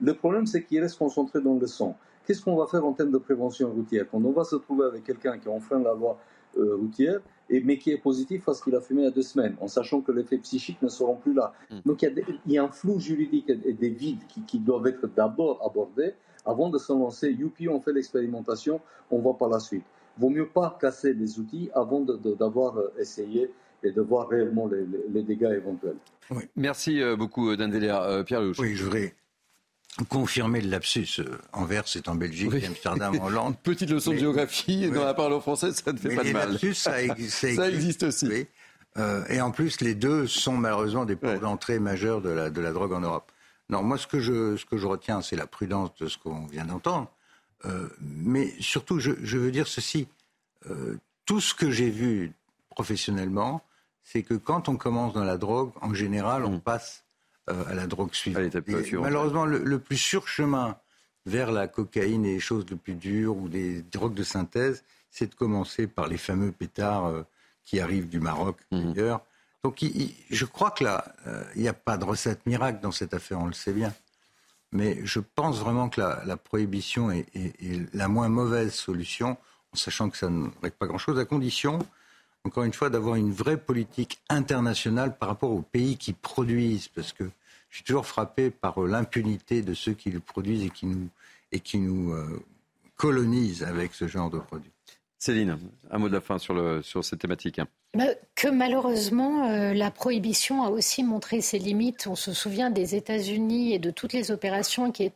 Speaker 23: Le problème, c'est qu'il reste concentré dans le sang. Qu'est-ce qu'on va faire en termes de prévention routière Quand on va se trouver avec quelqu'un qui enfreint la loi euh, routière, et, mais qui est positif parce qu'il a fumé il y a deux semaines, en sachant que les effets psychiques ne seront plus là. Hmm. Donc il y, a un flou juridique et des vides qui, qui doivent être d'abord abordés avant de se lancer. Youpi, on fait l'expérimentation, on va par la suite vaut mieux pas casser les outils avant d'avoir euh, essayé et de voir réellement les, dégâts éventuels.
Speaker 1: Merci euh, beaucoup, euh, Dandelia. Pierre Louche.
Speaker 12: Oui, je voudrais confirmer le lapsus. Anvers, c'est en Belgique, Amsterdam en Hollande.
Speaker 1: Petite leçon de géographie, dans la parole française, ça ne fait pas de mal.
Speaker 12: Lapsus, ça, ça,
Speaker 1: existe aussi.
Speaker 12: et en plus, les deux sont malheureusement des ports d'entrée majeurs de la, de la drogue en Europe. Non, moi, ce que je, ce que je retiens, c'est la prudence de ce qu'on vient d'entendre. Euh, mais surtout, je, veux dire ceci. Euh, tout ce que j'ai vu professionnellement, c'est que quand on commence dans la drogue, en général, on mm. passe euh, à la drogue suivante. malheureusement, le, plus sûr chemin vers la cocaïne et les choses les plus dures ou des drogues de synthèse, c'est de commencer par les fameux pétards qui arrivent du Maroc, mm. d'ailleurs. Donc, je crois que là, il n'y a pas de recette miracle dans cette affaire, on le sait bien. Mais je pense vraiment que la, prohibition est, la moins mauvaise solution, en sachant que ça ne règle pas grand-chose, à condition, encore une fois, d'avoir une vraie politique internationale par rapport aux pays qui produisent, parce que je suis toujours frappé par l'impunité de ceux qui le produisent et qui nous, et qui nous euh, colonisent avec ce genre de produits.
Speaker 1: Céline, un mot de la fin sur, sur cette thématique.
Speaker 10: Bah, que malheureusement, euh, la prohibition a aussi montré ses limites. On se souvient des États-Unis et de toutes les opérations qui,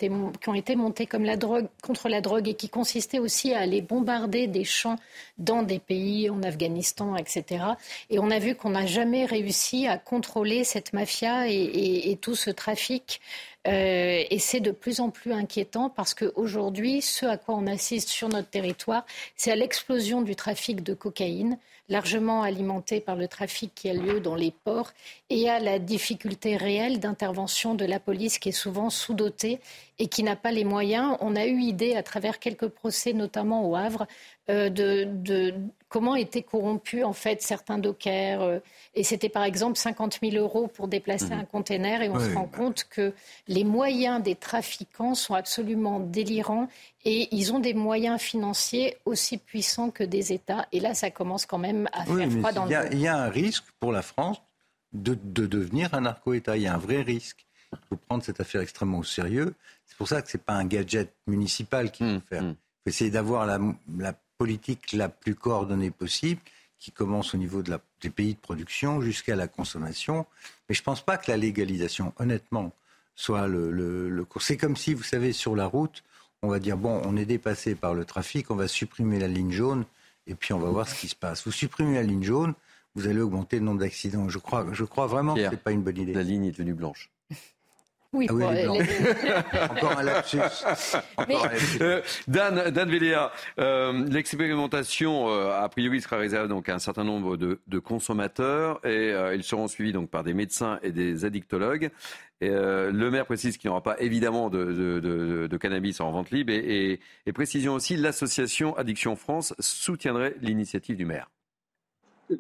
Speaker 10: ont été montées contre la drogue et qui consistaient aussi à aller bombarder des champs dans des pays, en Afghanistan, etc. Et on a vu qu'on n'a jamais réussi à contrôler cette mafia et tout ce trafic euh, et c'est de plus en plus inquiétant parce qu'aujourd'hui, ce à quoi on assiste sur notre territoire, c'est à l'explosion du trafic de cocaïne, largement alimenté par le trafic qui a lieu dans les ports, et à la difficulté réelle d'intervention de la police qui est souvent sous-dotée et qui n'a pas les moyens. On a eu idée, à travers quelques procès, notamment au Havre, euh, de, comment étaient corrompus en fait certains dockers. Euh, et c'était par exemple 50 000 euros pour déplacer mhm. un container. Et on se rend compte que les moyens des trafiquants sont absolument délirants et ils ont des moyens financiers aussi puissants que des États. Et là, ça commence quand même à faire froid dans
Speaker 12: le Il y a un risque pour la France de, devenir un narco-État. Il y a un vrai risque. Il faut prendre cette affaire extrêmement au sérieux. C'est pour ça que ce n'est pas un gadget municipal qu'il faut mmh, faire. Mmh. Il faut essayer d'avoir la, la politique la plus coordonnée possible, qui commence au niveau de la, des pays de production jusqu'à la consommation. Mais je ne pense pas que la légalisation, honnêtement, soit le, le, cours. C'est comme si, vous savez, sur la route, on va dire, bon, on est dépassé par le trafic, on va supprimer la ligne jaune, et puis on va voir ce qui se passe. Vous supprimez la ligne jaune, vous allez augmenter le nombre d'accidents. Je crois, je crois vraiment que ce n'est pas une bonne idée.
Speaker 1: La ligne est devenue blanche.
Speaker 10: Oui,
Speaker 12: Ah oui,
Speaker 10: pour-
Speaker 12: les Blancs.
Speaker 10: les-
Speaker 12: Encore un lapsus.
Speaker 10: Mais-.
Speaker 1: Euh, Dan, Dan Véléa, euh, l'expérimentation, euh, a priori, sera réservée donc à un certain nombre de, de consommateurs et euh, ils seront suivis donc par des médecins et des addictologues. Et, euh, le maire précise qu'il n'y aura pas évidemment de, de- de- de cannabis en vente libre et, et, et précision aussi, l'association Addiction France soutiendrait l'initiative du maire.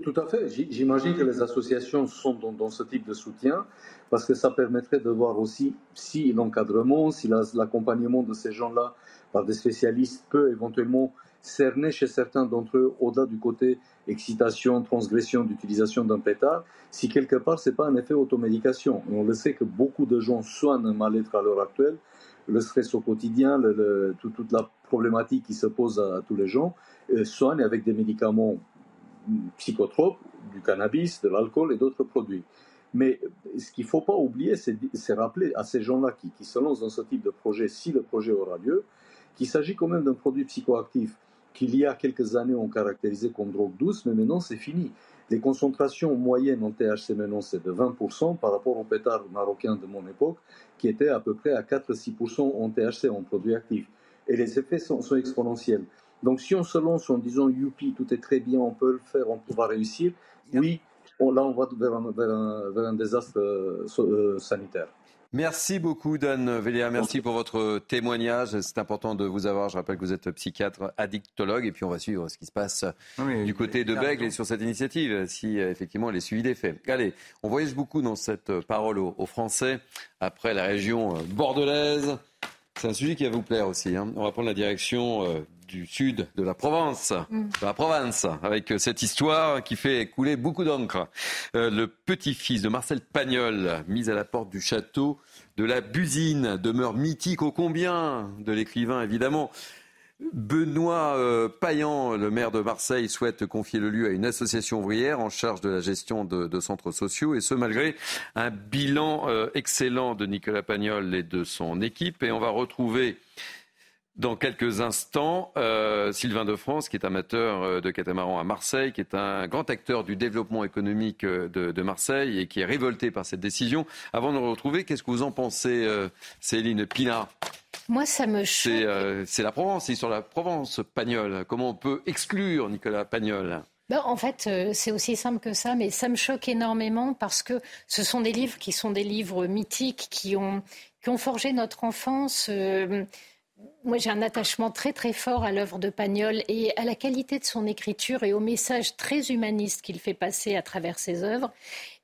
Speaker 23: Tout à fait. J'imagine que les associations sont dans ce type de soutien parce que ça permettrait de voir aussi si l'encadrement, si la- l'accompagnement de ces gens-là par des spécialistes peut éventuellement cerner chez certains d'entre eux, au-delà du côté excitation, transgression d'utilisation d'un pétard, si quelque part c'est pas un effet automédication. On le sait que beaucoup de gens soignent un mal-être à l'heure actuelle, le stress au quotidien, toute la problématique qui se pose à, à tous les gens, euh, soignent avec des médicaments psychotropes, du cannabis, de l'alcool et d'autres produits. Mais ce qu'il ne faut pas oublier, c'est rappeler à ces gens-là qui, qui se lancent dans ce type de projet, si le projet aura lieu, qu'il s'agit quand même d'un produit psychoactif qu'il y a quelques années on caractérisait comme drogue douce, mais maintenant c'est fini. Les concentrations moyennes en THC maintenant c'est de 20% par rapport au pétard marocain de mon époque qui était à peu près à 4-6% en THC, en produit actif. Et les effets sont, sont exponentiels. Donc si on se lance en disant youpi, tout est très bien, on peut le faire, on va réussir, oui, on- là on va vers un, vers un- vers un désastre euh, euh, sanitaire.
Speaker 1: Merci beaucoup, Dan Véléa. Merci pour votre témoignage. C'est important de vous avoir. Je rappelle que vous êtes psychiatre addictologue. Et puis, on va suivre ce qui se passe du côté de Bègle et sur cette initiative, si euh, effectivement elle est suivie des faits. Allez, on voyage beaucoup dans cette parole aux, aux Français. Après la région bordelaise, c'est un sujet qui va vous plaire aussi. hein. On va prendre la direction du sud de la Provence, de la Provence, avec cette histoire qui fait couler beaucoup d'encre. Euh, le petit-fils de Marcel Pagnol, mis à la porte du château de la Busine, demeure mythique ô combien de l'écrivain, évidemment. Benoît euh, Payan, le maire de Marseille, souhaite confier le lieu à une association ouvrière en charge de la gestion de, de centres sociaux, et ce malgré un bilan euh, excellent de Nicolas Pagnol et de son équipe. Et on va retrouver dans quelques instants, euh, Sylvain de France, qui est amateur euh, de catamaran à Marseille, qui est un grand acteur du développement économique euh, de, de Marseille et qui est révolté par cette décision. Avant de le retrouver, qu'est-ce que vous en pensez, euh, Céline Pina
Speaker 10: Moi, ça me choque.
Speaker 1: C'est euh, la Provence, c'est sur la Provence, Pagnol. Comment on peut exclure Nicolas Pagnol?
Speaker 10: Ben, en fait, c'est aussi simple que ça, mais ça me choque énormément parce que ce sont des livres qui sont des livres mythiques, qui ont, qui ont forgé notre enfance. euh, moi, j'ai un attachement très très fort à l'œuvre de Pagnol et à la qualité de son écriture et au message très humaniste qu'il fait passer à travers ses œuvres.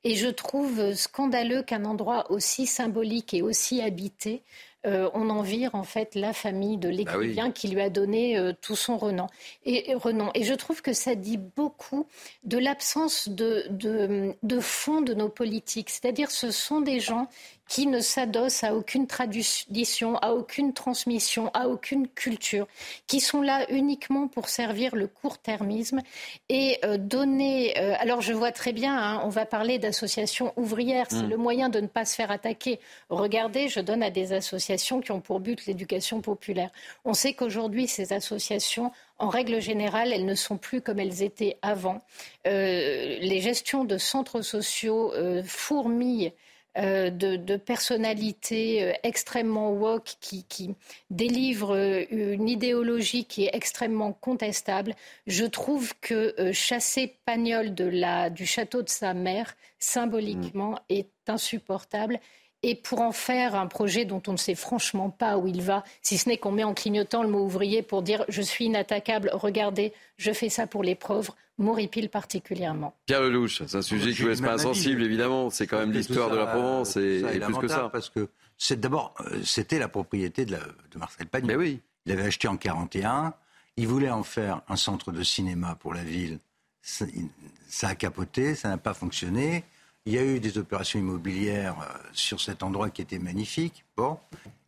Speaker 10: Et je trouve scandaleux qu'un endroit aussi symbolique et aussi habité, euh, on en vire en fait la famille de l'écrivain qui lui a donné euh, tout son renom. Et, et renom. Et je trouve que ça dit beaucoup de l'absence de, de, de fond de nos politiques. C'est-à-dire, ce sont des gens qui ne s'adossent à aucune tradition, à aucune transmission, à aucune culture, qui sont là uniquement pour servir le court-termisme et euh, donner. euh, alors je vois très bien, hein, on va parler d'associations ouvrières, c'est
Speaker 24: Mm.
Speaker 10: le moyen de ne pas se faire attaquer. Regardez, je donne à des associations qui ont pour but l'éducation populaire. On sait qu'aujourd'hui, ces associations, en règle générale, elles ne sont plus comme elles étaient avant. Euh, les gestions de centres sociaux euh, fourmillent euh, de, de personnalités euh, extrêmement woke qui, qui délivrent euh, une idéologie qui est extrêmement contestable. Je trouve que euh, chasser Pagnol de la, du château de sa mère, symboliquement, est insupportable. Et pour en faire un projet dont on ne sait franchement pas où il va, si ce n'est qu'on met en clignotant le mot ouvrier pour dire je suis inattaquable, regardez, je fais ça pour les pauvres, m'horripile particulièrement.
Speaker 1: Pierre Lelouch, c'est un sujet qui vous laisse pas insensible, évidemment. C'est quand même l'histoire de la Provence et, et plus que ça.
Speaker 12: Parce que c'est d'abord, euh, c'était la propriété de, la- de Marcel Pagnol.
Speaker 1: Mais oui.
Speaker 12: Il avait acheté en 41. Il voulait en faire un centre de cinéma pour la ville. Ça, il- ça a capoté, ça n'a pas fonctionné. Il y a eu des opérations immobilières euh, sur cet endroit qui étaient magnifiques. Bon.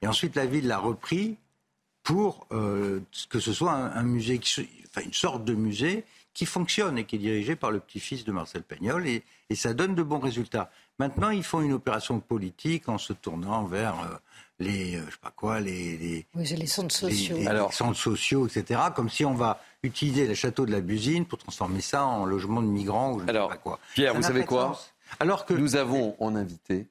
Speaker 12: Et ensuite, la ville l'a repris pour euh, que ce soit un, un musée, qui, enfin une sorte de musée qui fonctionne et qui est dirigé par le petit-fils de Marcel Pagnol et, et ça donne de bons résultats. Maintenant, ils font une opération politique en se tournant vers euh, les, euh, je sais pas quoi, les, les,
Speaker 10: Oui, c'est les centres
Speaker 12: les-
Speaker 10: sociaux.
Speaker 12: les centres sociaux, etc. Comme si on va utiliser le château de la Busine pour transformer ça en logement de migrants ou je ne sais pas quoi.
Speaker 1: Pierre,
Speaker 12: Ça
Speaker 1: vous savez quoi
Speaker 12: sens. Alors que
Speaker 1: nous avons en invité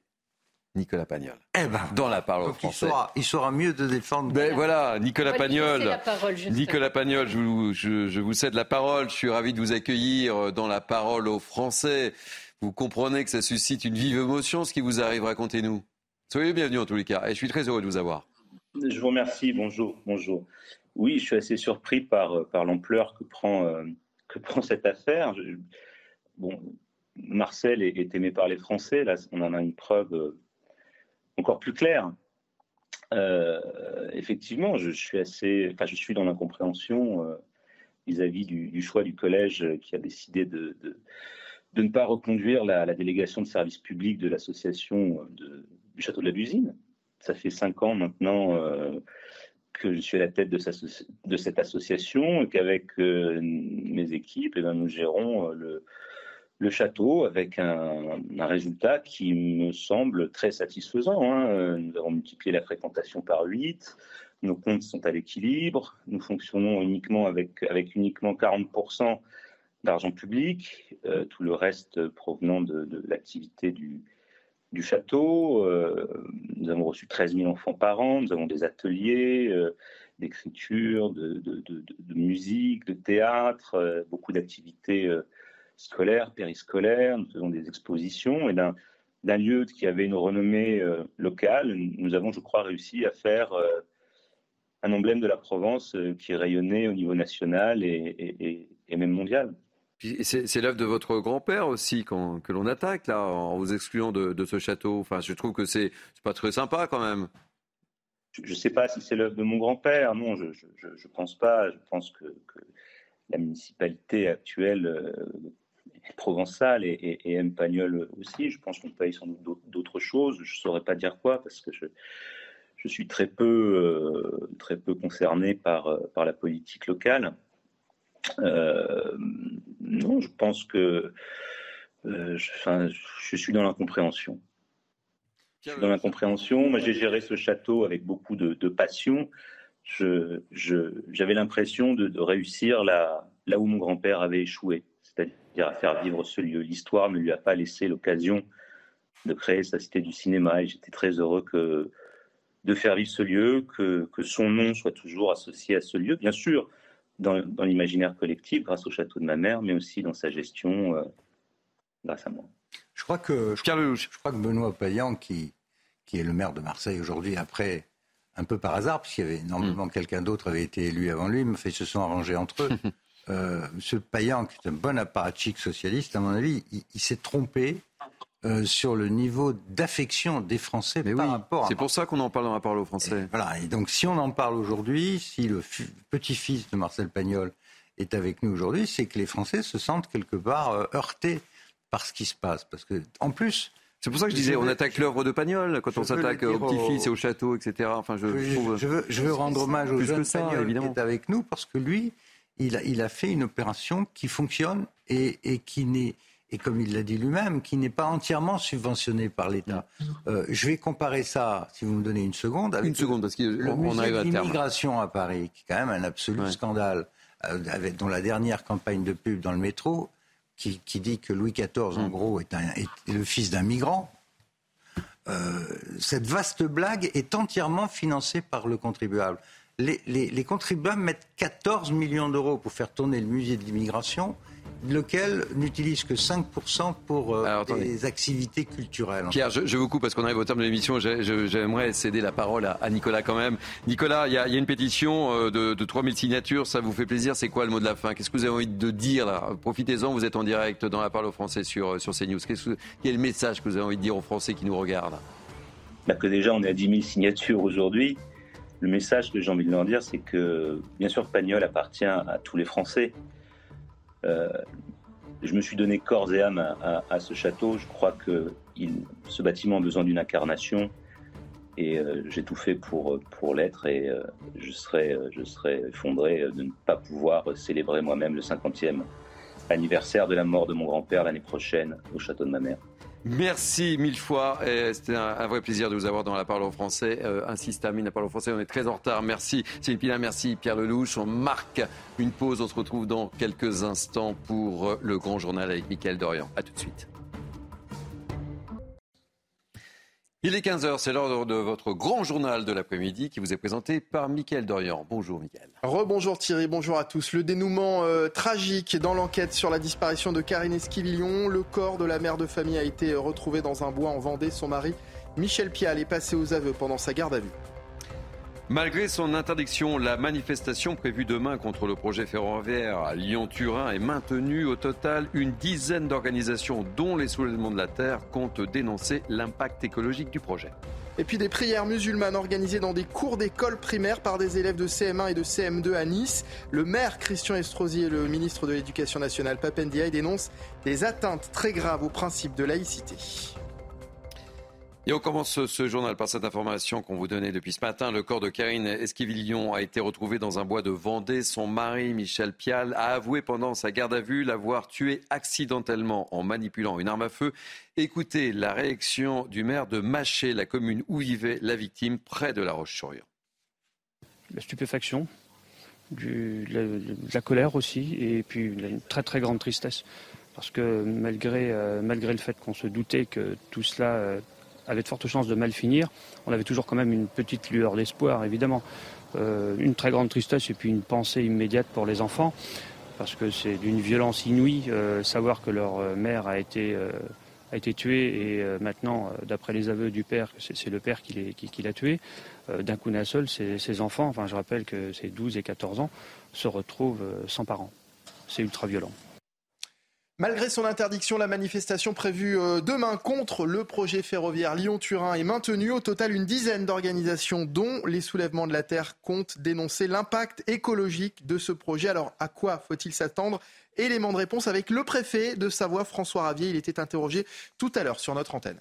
Speaker 1: Nicolas Pagnol.
Speaker 12: Eh ben,
Speaker 1: dans la parole
Speaker 12: donc il
Speaker 1: français.
Speaker 12: saura, il saura mieux de défendre.
Speaker 1: Ben voilà, Nicolas Pagnol.
Speaker 10: parole.
Speaker 1: Nicolas Pagnol, je vous, je- je vous cède la parole. Je suis ravi de vous accueillir dans la parole aux Français. Vous comprenez que ça suscite une vive émotion, ce qui vous arrive. Racontez-nous. Soyez bienvenus en tous les cas. Et je suis très heureux de vous avoir.
Speaker 13: Je vous remercie. Bonjour. Bonjour. Oui, je suis assez surpris par, par l'ampleur que prend, euh, que prend cette affaire. Je- bon, Marcel est, aimé par les Français. Là, on en a une preuve euh, encore plus claire. Euh, effectivement, je, suis assez, enfin, je suis dans l'incompréhension euh, vis-à-vis du, choix du collège qui a décidé de, de, ne pas reconduire la, délégation de service public de l'association du château de la Lusine. Ça fait cinq ans maintenant que je suis à la tête de, cette association et qu'avec mes équipes, eh ben, nous gérons le, le château avec un, résultat qui me semble très satisfaisant. hein. Nous avons multiplié la fréquentation par 8, nos comptes sont à l'équilibre, nous fonctionnons uniquement avec, avec uniquement 40% d'argent public, euh, tout le reste provenant de, l'activité du, château. Euh, nous avons reçu 13 000 enfants par an, nous avons des ateliers euh, d'écriture, de, musique, de théâtre, beaucoup d'activités scolaires, périscolaires, nous faisons des expositions et d'un lieu qui avait une renommée euh, locale, nous avons, je crois, réussi à faire euh, un emblème de la Provence euh, qui rayonnait au niveau national et, et- et- et même mondial.
Speaker 1: C'est l'œuvre de votre grand-père aussi que l'on attaque là en vous excluant de, de ce château. Enfin, je trouve que c'est c'est pas très sympa quand même.
Speaker 13: Je ne sais pas si c'est l'œuvre de mon grand-père, non, je ne pense pas. Je pense que, que la municipalité actuelle est provençale et, et, aussi. Je pense qu'on paye sans doute d'autres- choses. Je ne saurais pas dire quoi parce que je, je suis très peu, euh, très peu concerné par, euh, par la politique locale. Euh, non, je pense que je, suis dans l'incompréhension. Je suis dans l'incompréhension. Moi, j'ai géré ce château avec beaucoup de, de passion. J'avais l'impression de, de réussir là, là où mon grand-père avait échoué, c'est-à-dire à faire vivre ce lieu. L'histoire ne lui a pas laissé l'occasion de créer sa cité du cinéma et j'étais très heureux que, de faire vivre ce lieu, que, que son nom soit toujours associé à ce lieu, bien sûr, dans, dans l'imaginaire collectif, grâce au château de ma mère, mais aussi dans sa gestion, euh, grâce à moi.
Speaker 12: Je crois que, je, je crois que Benoît Payan, qui, qui est le maire de Marseille aujourd'hui, après, un peu par hasard, puisqu'il y avait normalement quelqu'un d'autre avait été élu avant lui, mais ils se sont arrangés entre eux. Euh, Monsieur Payan, qui est un bon apparatchik socialiste, à mon avis, il, il s'est trompé euh, sur le niveau d'affection des Français par rapport à
Speaker 1: C'est pour ça qu'on en parle dans la parole aux Français.
Speaker 12: Voilà, et donc si on en parle aujourd'hui, si le fi- petit-fils de Marcel Pagnol est avec nous aujourd'hui, c'est que les Français se sentent quelque part euh, heurtés par ce qui se passe. Parce que, en plus.
Speaker 1: C'est pour ça que je disais, on attaque l'œuvre de Pagnol quand on s'attaque
Speaker 12: dire
Speaker 1: au petit-fils
Speaker 12: au-
Speaker 1: et au château, etc. Enfin, je,
Speaker 12: je,
Speaker 1: trouve-
Speaker 12: je veux, je veux rendre hommage au jeune
Speaker 1: ça,
Speaker 12: Pagnol
Speaker 1: évidemment.
Speaker 12: qui est avec nous parce que lui, il a, il a fait une opération qui fonctionne et, et qui n'est et comme il l'a dit lui-même, qui n'est pas entièrement subventionnée par l'État. Euh, je vais comparer ça, si vous me donnez une seconde, avec
Speaker 1: Une seconde, parce
Speaker 12: le
Speaker 1: on
Speaker 12: musée
Speaker 1: arrive à
Speaker 12: l'immigration à Paris, qui est quand même un absolu scandale, euh, avec, dont la dernière campagne de pub dans le métro, qui, qui dit que Louis XIV,
Speaker 1: Mm.
Speaker 12: en gros, est, un- est le fils d'un migrant. Euh, cette vaste blague est entièrement financée par le contribuable. Les, les- les contribuables mettent 14 millions d'euros pour faire tourner le musée de l'immigration, lequel n'utilise que 5% pour euh, des activités culturelles.
Speaker 1: Pierre, je, je vous coupe parce qu'on arrive au terme de l'émission. J'aimerais céder la parole à, à Nicolas quand même. Nicolas, il y a, il y a une pétition euh, de, de 3000 signatures. Ça vous fait plaisir C'est quoi le mot de la fin? Qu'est-ce que vous avez envie de dire là? Profitez-en, vous êtes en direct dans la parole aux Français sur, euh, sur CNews. Que- Quel est le message que vous avez envie de dire aux Français qui nous regardent?
Speaker 13: Bah, que déjà on est à 10 000 signatures aujourd'hui. Le message que j'ai envie de leur dire, c'est que bien sûr Pagnol appartient à tous les Français. Euh, je me suis donné corps et âme à, ce château. Je crois que ce bâtiment a besoin d'une incarnation et euh, j'ai tout fait pour, pour l'être et euh, je, serais, je serais effondré de ne pas pouvoir célébrer moi-même le 50e anniversaire de la mort de mon grand-père l'année prochaine au château de ma mère.
Speaker 1: Merci mille fois. C'était un, vrai plaisir de vous avoir dans la parole aux Français. Euh, ainsi se termine la parole aux Français. On est très en retard. Merci Céline Pina, merci Pierre Lelouch. On marque une pause. On se retrouve dans quelques instants pour euh, le grand journal avec Mickaël Dorian. A tout de suite. Il est 15h, c'est l'heure de votre grand journal de l'après-midi qui vous est présenté par Mickaël Dorian. Bonjour Mickaël.
Speaker 2: Rebonjour Thierry, bonjour à tous. Le dénouement euh, tragique dans l'enquête sur la disparition de Karine Esquivillon. Le corps de la mère de famille a été retrouvé dans un bois en Vendée. Son mari, Michel Pial, est passé aux aveux pendant sa garde à vue.
Speaker 1: Malgré son interdiction, la manifestation prévue demain contre le projet ferroviaire à Lyon-Turin est maintenue. Au total, une dizaine d'organisations, dont les Soulèvements de la Terre, comptent dénoncer l'impact écologique du projet.
Speaker 2: Et puis des prières musulmanes organisées dans des cours d'école primaire par des élèves de CM1 et de CM2 à Nice. Le maire Christian Estrosi et le ministre de l'Éducation nationale Papendiaï dénoncent des atteintes très graves au principe de laïcité.
Speaker 1: Et on commence ce journal par cette information qu'on vous donnait depuis ce matin. Le corps de Karine Esquivillon a été retrouvé dans un bois de Vendée. Son mari, Michel Pial, a avoué pendant sa garde à vue l'avoir tué accidentellement en manipulant une arme à feu. Écoutez la réaction du maire de Maché, la commune où vivait la victime, près de La Roche-sur-Yon.
Speaker 25: La stupéfaction, la, colère aussi, et puis une très très grande tristesse. Parce que malgré, euh, malgré le fait qu'on se doutait que tout cela euh, avait de fortes chances de mal finir, on avait toujours quand même une petite lueur d'espoir, évidemment. Euh, une très grande tristesse et puis une pensée immédiate pour les enfants, parce que c'est d'une violence inouïe euh, savoir que leur euh, mère a été, tuée et maintenant, d'après les aveux du père, c'est le père qui l'a tué. D'un coup d'un seul, ces, enfants, enfin je rappelle que c'est 12 et 14 ans, se retrouvent sans parents. C'est ultra violent.
Speaker 2: Malgré son interdiction, la manifestation prévue euh, demain contre le projet ferroviaire Lyon-Turin est maintenue. Au total, une dizaine d'organisations, dont les soulèvements de la Terre, comptent dénoncer l'impact écologique de ce projet. Alors, à quoi faut-il s'attendre? Élément de réponse avec le préfet de Savoie, François Ravier. Il était interrogé tout à l'heure sur notre antenne.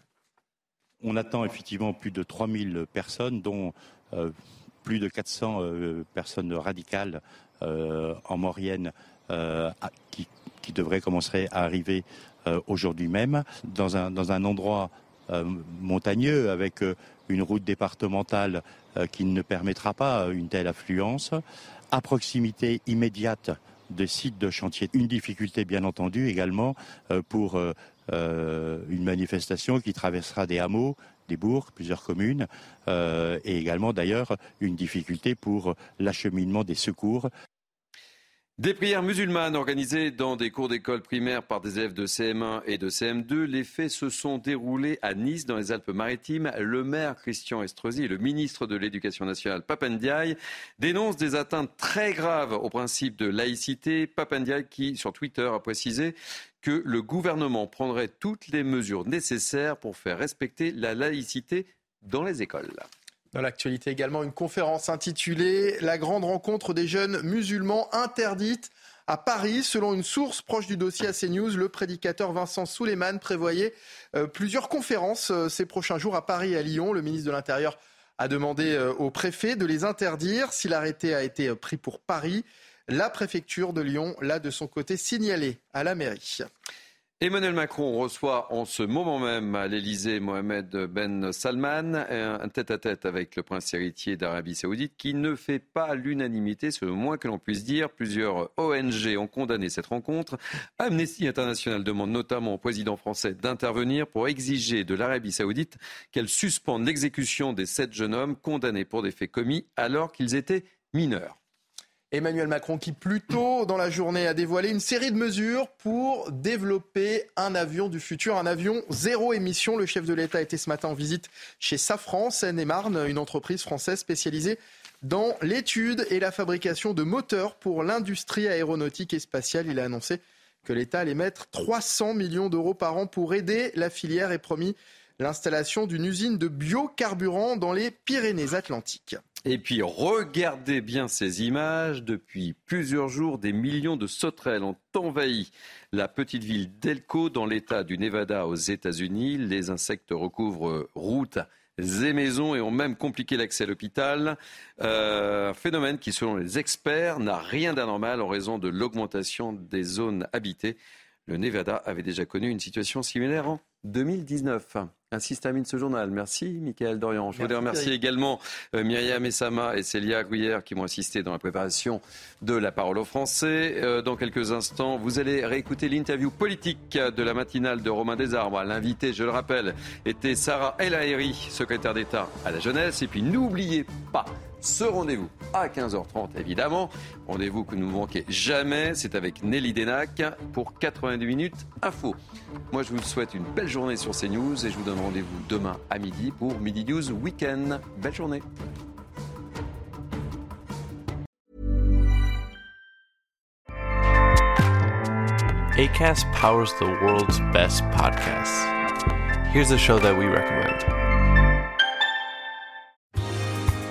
Speaker 26: On attend effectivement plus de 3000 personnes, dont euh, plus de 400 euh, personnes radicales en Maurienne qui qui devrait commencer à arriver euh, aujourd'hui même, dans un, dans un endroit euh, montagneux avec euh, une route départementale qui ne permettra pas une telle affluence, à proximité immédiate de sites de chantier. Une difficulté, bien entendu, également pour une manifestation qui traversera des hameaux, des bourgs, plusieurs communes, et également d'ailleurs une difficulté pour l'acheminement des secours.
Speaker 1: Des prières musulmanes organisées dans des cours d'école primaires par des élèves de CM1 et de CM2. Les faits se sont déroulés à Nice, dans les Alpes-Maritimes. Le maire Christian Estrosi et le ministre de l'Éducation nationale, Papendiaï, dénoncent des atteintes très graves au principe de laïcité. Papendiaï qui, sur Twitter, a précisé que le gouvernement prendrait toutes les mesures nécessaires pour faire respecter la laïcité dans les écoles.
Speaker 2: Dans l'actualité également, une conférence intitulée La grande rencontre des jeunes musulmans interdite à Paris. Selon une source proche du dossier à CNews, le prédicateur Vincent Souleiman prévoyait euh, plusieurs conférences euh, ces prochains jours à Paris et à Lyon. Le ministre de l'Intérieur a demandé euh, au préfet de les interdire si l'arrêté a été pris pour Paris. La préfecture de Lyon l'a de son côté signalé à la mairie.
Speaker 1: Emmanuel Macron reçoit en ce moment même à l'Elysée Mohamed Ben Salman, un tête-à-tête avec le prince héritier d'Arabie Saoudite qui ne fait pas l'unanimité, c'est le moins que l'on puisse dire. Plusieurs ONG ont condamné cette rencontre. Amnesty International demande notamment au président français d'intervenir pour exiger de l'Arabie Saoudite qu'elle suspende l'exécution des sept jeunes hommes condamnés pour des faits commis alors qu'ils étaient mineurs.
Speaker 2: Emmanuel Macron qui plus tôt dans la journée a dévoilé une série de mesures pour développer un avion du futur, un avion zéro émission. Le chef de l'État était ce matin en visite chez Safran, Seine-et-Marne, une entreprise française spécialisée dans l'étude et la fabrication de moteurs pour l'industrie aéronautique et spatiale. Il a annoncé que l'État allait mettre 300 millions d'euros par an pour aider la filière et promis l'installation d'une usine de biocarburant dans les Pyrénées-Atlantiques.
Speaker 1: Et puis regardez bien ces images. Depuis plusieurs jours, des millions de sauterelles ont envahi la petite ville d'Elko dans l'État du Nevada aux États-Unis. Les insectes recouvrent routes et maisons et ont même compliqué l'accès à l'hôpital. Euh, un phénomène qui, selon les experts, n'a rien d'anormal en raison de l'augmentation des zones habitées. Le Nevada avait déjà connu une situation similaire en 2019. Ainsi se termine ce journal. Merci, Michael Dorian. Je voudrais remercier également euh, Myriam Essama et Célia Gouillère qui m'ont assisté dans la préparation de la parole aux Français. Euh, dans quelques instants, vous allez réécouter l'interview politique de la matinale de Romain Desarbres. L'invité, je le rappelle, était Sarah El Haïry, secrétaire d'État à la jeunesse. Et puis n'oubliez pas ce rendez-vous à 15h30, évidemment. Rendez-vous que nous ne jamais. C'est avec Nelly Denac pour 90 minutes info. Moi, je vous souhaite une belle journée sur CNews et je vous donne rendez-vous demain à midi pour Midi News Weekend. Belle journée.
Speaker 27: Powers the world's best podcasts. Here's a show that we recommend.